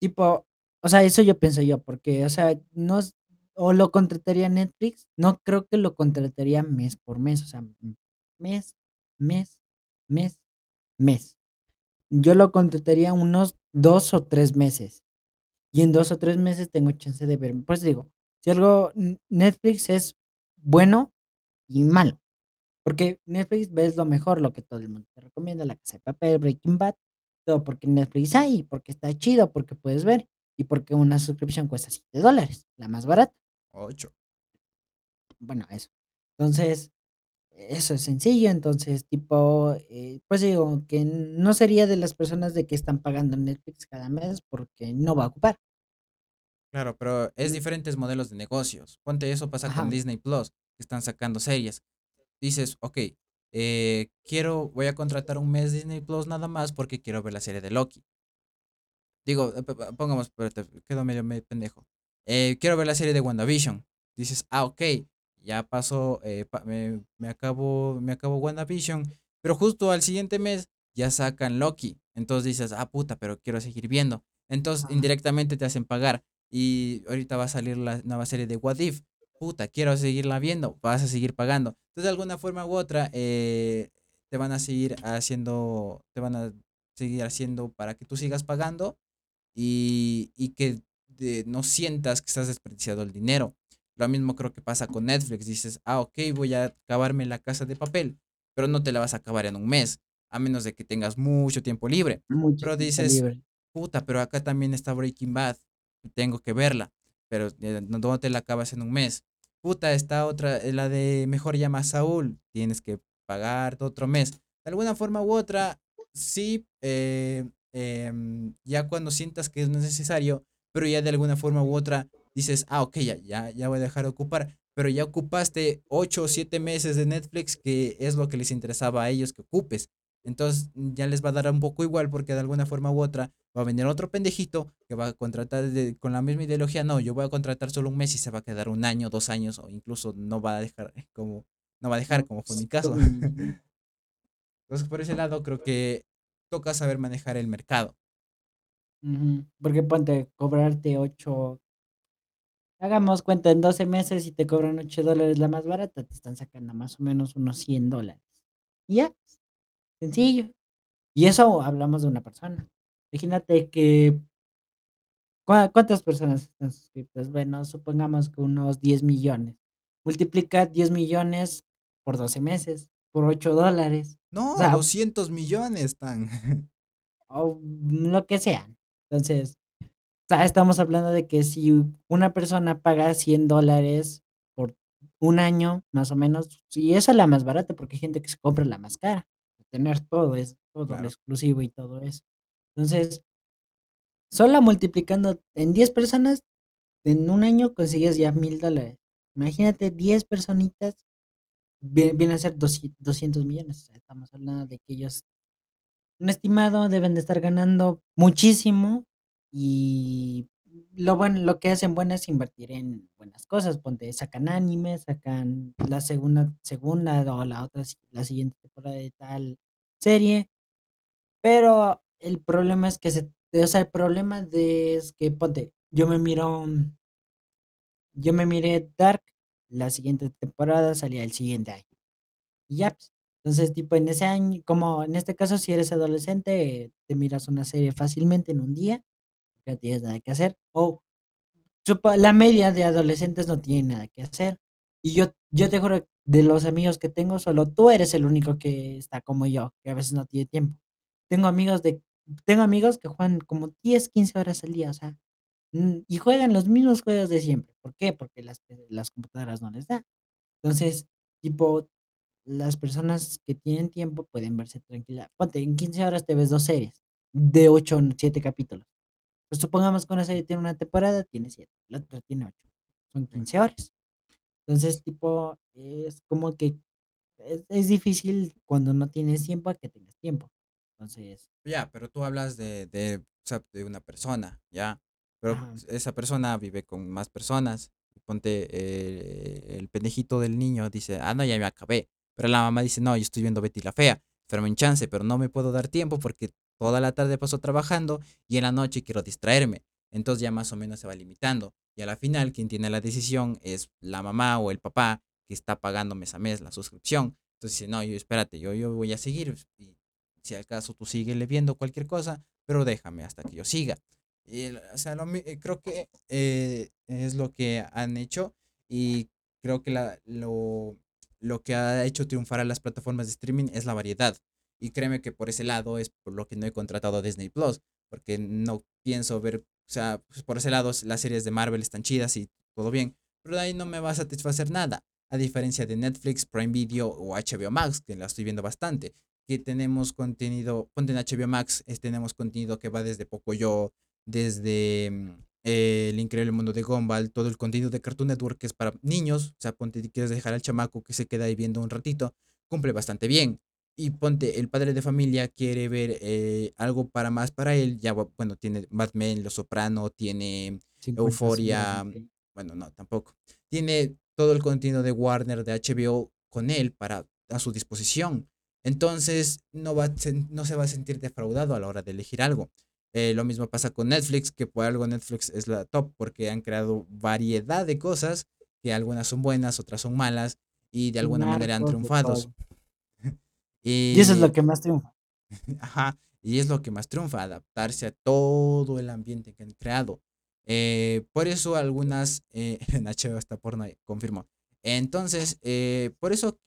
tipo, o sea, eso yo pienso yo, porque, o sea, no o lo contrataría Netflix, no creo que lo contrataría mes por mes, o sea, mes, mes, mes, mes. Yo lo contrataría unos 2 o 3 meses. Y en 2 o 3 meses tengo chance de ver pues digo, si algo Netflix es bueno y malo, porque Netflix ves lo mejor, lo que todo el mundo te recomienda, La Casa de Papel, Breaking Bad, todo porque Netflix hay, porque está chido, porque puedes ver, y porque una suscripción cuesta 7 dólares, la más barata. 8. Bueno, eso. Entonces, eso es sencillo, entonces, tipo, eh, pues digo, que no sería de las personas de que están pagando Netflix cada mes porque no va a ocupar. Claro, pero es diferentes modelos de negocios. Ponte eso pasa con. Disney Plus, que están sacando series. Dices, okey, eh, quiero voy a contratar un mes Disney Plus nada más porque quiero ver la serie de Loki. Digo, eh, pongamos, espérate, quedo medio medio pendejo. Eh, quiero ver la serie de WandaVision. Dices, ah, okey, ya pasó, eh, pa me me acabo me acabo WandaVision, pero justo al siguiente mes ya sacan Loki. Entonces dices, ah, puta, pero quiero seguir viendo. Entonces, Ajá. indirectamente te hacen pagar. Y ahorita va a salir la nueva serie de What If. Puta, quiero seguirla viendo, vas a seguir pagando. Entonces, de alguna forma u otra, eh, te van a seguir haciendo te van a seguir haciendo para que tú sigas pagando y y que de no sientas que estás desperdiciando el dinero. Lo mismo creo que pasa con Netflix. Dices, ah, okey, voy a acabarme La Casa de Papel, pero no te la vas a acabar en un mes, a menos de que tengas mucho tiempo libre. Mucho Pero dices, libre. puta, pero acá también está Breaking Bad, tengo que verla, pero, eh, no te la acabas en un mes. Puta, está otra, eh, la de Mejor llama a Saúl, tienes que pagar otro mes. De alguna forma u otra, sí, eh, em, ya cuando sientas que es necesario, pero ya de alguna forma u otra dices, ah, okey, ya ya ya voy a dejar de ocupar, pero ya ocupaste 8 o 7 meses de Netflix, que es lo que les interesaba a ellos que ocupes. Entonces, ya les va a dar un poco igual, porque de alguna forma u otra va a venir otro pendejito que va a contratar de con la misma ideología. No, yo voy a contratar solo un mes y se va a quedar 1 año, 2 años, o incluso no va a dejar como no va a dejar, como fue mi caso. Entonces, por ese lado, creo que toca saber manejar el mercado. Porque ponte, cobrarte 8 hagamos cuenta, en 12 meses y te cobran 8 dólares la más barata, te están sacando más o menos unos 100 dólares. Y ya, sencillo. Y eso hablamos de una persona. Imagínate que ¿cuántas personas están suscritas? Bueno, supongamos que unos 10 millones. Multiplica 10 millones por 12 meses, por 8 dólares. O No, sea, 200 millones están. o lo que sea. Entonces, o sea, estamos hablando de que si una persona paga 100 dólares por un año, más o menos, y esa es la más barata, porque hay gente que se compra la más cara, tener todo es todo lo Claro. exclusivo y todo eso. Entonces, solo multiplicando en 10 personas, en un año consigues ya 1000 dólares. Imagínate 10 personitas, viene a ser 200 200 millones. Estamos hablando de que ellos un estimado deben de estar ganando muchísimo y lo bueno, lo que hacen bueno es invertir en buenas cosas, ponte, sacan anime, sacan la segunda, segunda o la otra, la siguiente temporada de tal serie, pero el problema es que se, o sea, el problema de es que, ponte, yo me miro, yo me miré Dark, la siguiente temporada salía el siguiente año. Y ya, pues, entonces, tipo, en ese año, como en este caso, si eres adolescente, te miras una serie fácilmente en un día, no tienes nada que hacer. O la media de adolescentes no tiene nada que hacer. Y yo, yo te juro, de los amigos que tengo, solo tú eres el único que está como yo, que a veces no tiene tiempo. Tengo amigos de, tengo amigos que juegan como 10, 15 horas al día, o sea, mm, y juegan los mismos juegos de siempre. ¿Por qué? Porque las, las computadoras no les dan. Entonces, tipo, las personas que tienen tiempo pueden verse tranquila. Ponte, en 15 horas te ves dos series de 8 o 7 capítulos. Pues supongamos que una serie tiene una temporada, tiene 7, la otra tiene 8. Son 15 horas. Entonces, tipo, es como que es, difícil cuando no tienes tiempo a que tengas tiempo. Entonces, Ya, pero tú hablas de, de, de una persona, ¿ya? Pero ajá, esa persona vive con más personas. Ponte, eh, el pendejito del niño dice, ah, no, ya me acabé. Pero la mamá dice, no, yo estoy viendo Betty la Fea. Pero en chance, pero no me puedo dar tiempo porque toda la tarde paso trabajando y en la noche quiero distraerme. Entonces ya más o menos se va limitando. Y a la final, quien tiene la decisión es la mamá o el papá que está pagando mes a mes la suscripción. Entonces dice, no, yo espérate, yo, yo voy a seguir. Y si acaso tú sigues viendo cualquier cosa, pero déjame hasta que yo siga. Y, o sea, lo eh, creo que eh, es lo que han hecho y creo que la, lo, lo que ha hecho triunfar a las plataformas de streaming es la variedad. Y créeme que por ese lado es por lo que no he contratado a Disney Plus, porque no pienso ver, o sea, pues, por ese lado las series de Marvel están chidas y todo bien, pero de ahí no me va a satisfacer nada. A diferencia de Netflix, Prime Video o HBO Max, que la estoy viendo bastante que tenemos contenido, ponte en HBO Max, es, tenemos contenido que va desde Pocoyo, desde mm, eh, El Increíble Mundo de Gumball, todo el contenido de Cartoon Network que es para niños, o sea, ponte, quieres dejar al chamaco que se queda ahí viendo un ratito, cumple bastante bien. Y ponte, el padre de familia quiere ver eh, algo para más para él, ya bu- bueno, tiene Mad Men, Los Soprano, tiene 50 sombras de Euforia, bueno, no, tampoco. Tiene todo el contenido de Warner, de HBO con él para a su disposición. Entonces no, va no se va a sentir defraudado a la hora de elegir algo. Eh, lo mismo pasa con Netflix, que por algo Netflix es la top, porque han creado variedad de cosas, que algunas son buenas, otras son malas, y de alguna manera han triunfado. Y eso es lo que más triunfa. ajá, y es lo que más triunfa, adaptarse a todo el ambiente que han creado. Eh, por eso algunas, eh, en HBO está porno, ahí, confirmo. Entonces, eh, por eso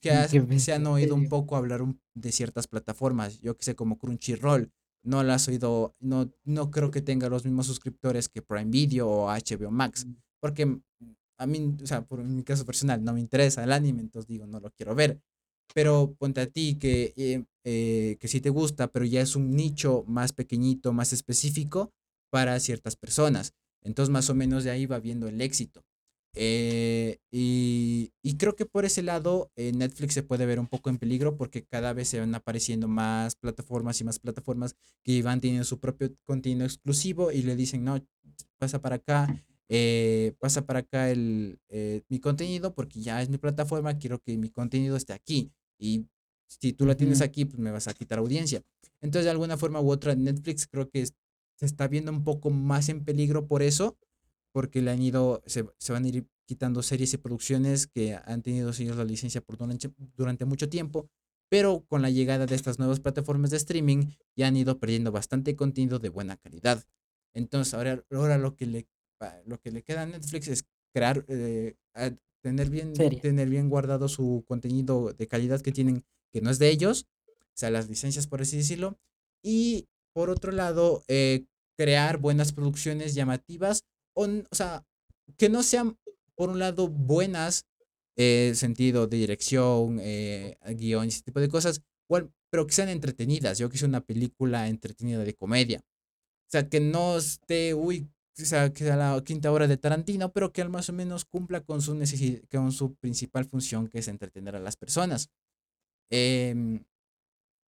que has- se han oído un poco hablar un- de ciertas plataformas, yo que sé, como Crunchyroll, no las has oído, no, no creo que tenga los mismos suscriptores que Prime Video o HBO Max, porque mm, a mí, o sea, por mi caso personal, no me interesa el anime, entonces digo, no lo quiero ver. Pero ponte a ti que, eh, eh, que sí te gusta, pero ya es un nicho más pequeñito, más específico para ciertas personas. Entonces, más o menos de ahí va viendo el éxito. Eh, y, y creo que por ese lado eh, Netflix se puede ver un poco en peligro porque cada vez se van apareciendo más plataformas y más plataformas que van teniendo su propio contenido exclusivo y le dicen, no, pasa para acá, eh, pasa para acá el, mi contenido porque ya es mi plataforma, quiero que mi contenido esté aquí. Y si tú la tienes aquí, pues me vas a quitar audiencia. Entonces, de alguna forma u otra, Netflix creo que se está viendo un poco más en peligro por eso porque le han ido, se, se van a ir quitando series y producciones que han tenido ellos la licencia por durante, durante mucho tiempo, pero con la llegada de estas nuevas plataformas de streaming ya han ido perdiendo bastante contenido de buena calidad. Entonces ahora, ahora lo, que le, lo que le queda a Netflix es crear, eh, tener, bien, tener bien guardado su contenido de calidad que tienen, que no es de ellos, o sea, las licencias por así decirlo, y por otro lado, eh, crear buenas producciones llamativas, o, o sea, que no sean, por un lado, buenas, eh, sentido de dirección, eh, guion, ese tipo de cosas, bueno, pero que sean entretenidas. Yo quise una película entretenida de comedia. O sea, que no esté, uy, o sea, que sea la quinta hora de Tarantino, pero que al más o menos cumpla con su, con su principal función, que es entretener a las personas. Em,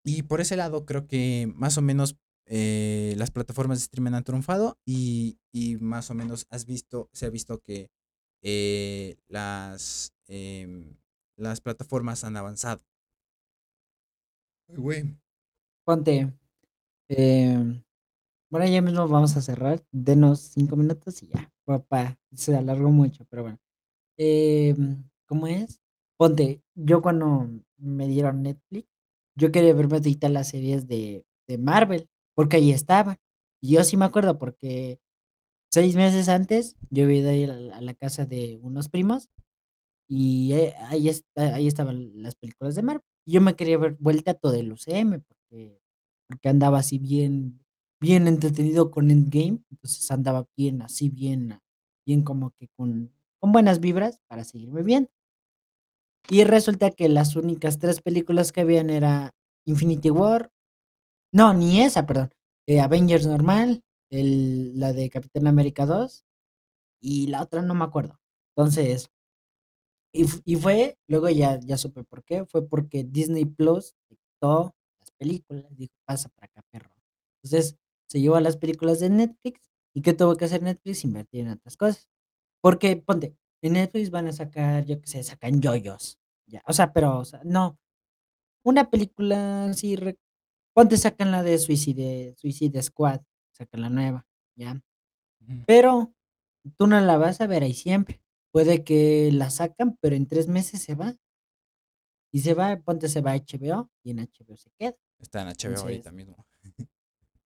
y por ese lado, creo que más o menos eh, las plataformas de streaming han triunfado y, y, más o menos has visto, se ha visto que eh, las, em, las plataformas han avanzado. Güey. Ponte. Eh, bueno, ya mismo vamos a cerrar. Denos cinco minutos y ya. Papá, se alargó mucho, pero bueno. Eh, ¿Cómo es? Ponte, yo cuando me dieron Netflix, yo quería verme ahorita las series de, de Marvel, porque ahí estaba. Y yo sí me acuerdo, porque seis meses antes yo había ido a la casa de unos primos y eh, ahí, ahí estaban las películas de Marvel. Yo me quería ver vuelta a todo el UCM, porque, porque andaba así bien, bien entretenido con Endgame, entonces andaba bien, así bien, bien como que con, con buenas vibras para seguirme bien. Y resulta que las únicas tres películas que habían era Infinity War, no, ni esa, perdón, eh, Avengers normal, el, la de Capitán América 2 y la otra no me acuerdo. Entonces, y, y fue, luego ya, ya supe por qué, fue porque Disney Plus dictó las películas, dijo, pasa para acá, perro. Entonces, se llevó a las películas de Netflix, ¿y qué tuvo que hacer Netflix? Invertir en otras cosas. Porque, ponte, en Netflix van a sacar, yo qué sé, sacan yoyos, ya, o sea, pero, o sea, no, una película así, ponte, sacan la de Suicide, Suicide Squad, sacan la nueva, ya. Pero tú no la vas a ver ahí siempre. Puede que la sacan, pero en tres meses se va. Y se va, ponte, se va a HBO y en HBO se queda. Está en HBO ahorita mismo.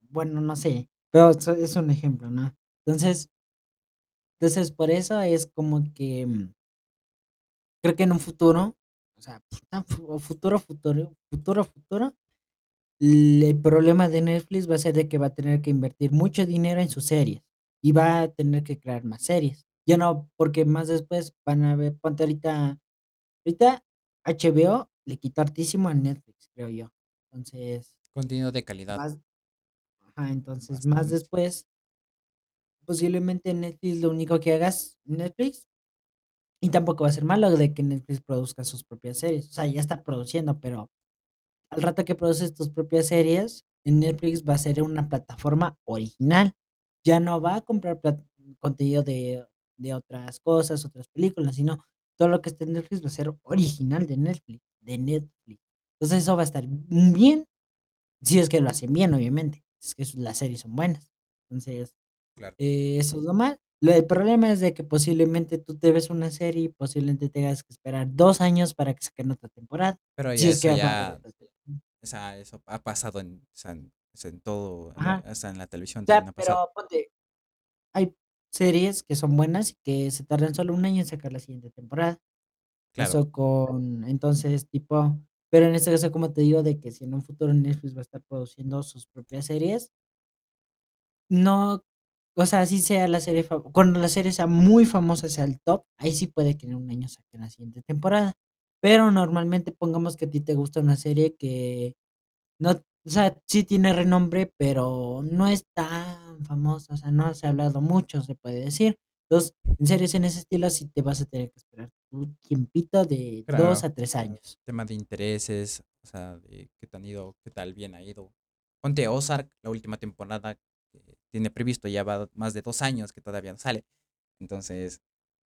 bueno, no sé, pero es un ejemplo, ¿no? Entonces, entonces por eso es como que mm, creo que en un futuro, o sea, futuro, futuro, futuro, futuro, el problema de Netflix va a ser de que va a tener que invertir mucho dinero en sus series y va a tener que crear más series. Ya no, porque más después van a ver, ponte ahorita, ahorita HBO le quitó hartísimo a Netflix, creo yo. Entonces. Contenido de calidad. ajá, entonces más después, posiblemente Netflix lo único que hagas Netflix, y tampoco va a ser malo de que Netflix produzca sus propias series. O sea, ya está produciendo, pero al rato que produces tus propias series, en Netflix va a ser una plataforma original. Ya no va a comprar contenido de de otras cosas, otras películas, sino todo lo que esté en Netflix va a ser original de Netflix, de Netflix. Entonces eso va a estar bien, si es que lo hacen bien, obviamente, es que las series son buenas. Entonces, eh, eso es lo mal. El problema es de que posiblemente tú te ves una serie y posiblemente tengas que esperar dos años para que saquen otra temporada. Pero ya, eso, ya o sea, eso ha pasado en, en, todo, hasta en la televisión. pero ponte, hay series que son buenas y que se tardan solo un año en sacar la siguiente temporada. Eso con, entonces, tipo, pero en este caso, como te digo, de que si en un futuro Netflix va a estar produciendo sus propias series, no, o sea, así sea la serie, cuando la serie sea muy famosa, sea el top, ahí sí puede que en un año saquen la siguiente temporada. Pero normalmente pongamos que a ti te gusta una serie que no o sea, sí tiene renombre, pero no es tan famoso, o sea, no se ha hablado mucho, se puede decir. Entonces, en series en ese estilo sí te vas a tener que esperar un tiempito de dos a tres años. Tema de intereses, o sea, de qué tan ido, qué tal bien ha ido. Ponte Ozark, la última temporada que tiene previsto ya va más de dos años que todavía no sale. Entonces,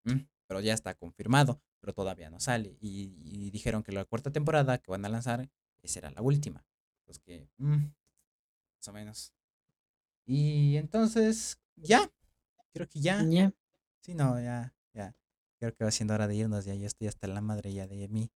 mm, pero ya está confirmado, pero todavía no sale. Y, y dijeron que la cuarta temporada que van a lanzar será la última. Pues que, mm, más o menos. Y entonces, ya, creo que ya. Sí, no, ya, ya. Creo que va siendo hora de irnos, ya yo estoy hasta la madre ya de mí.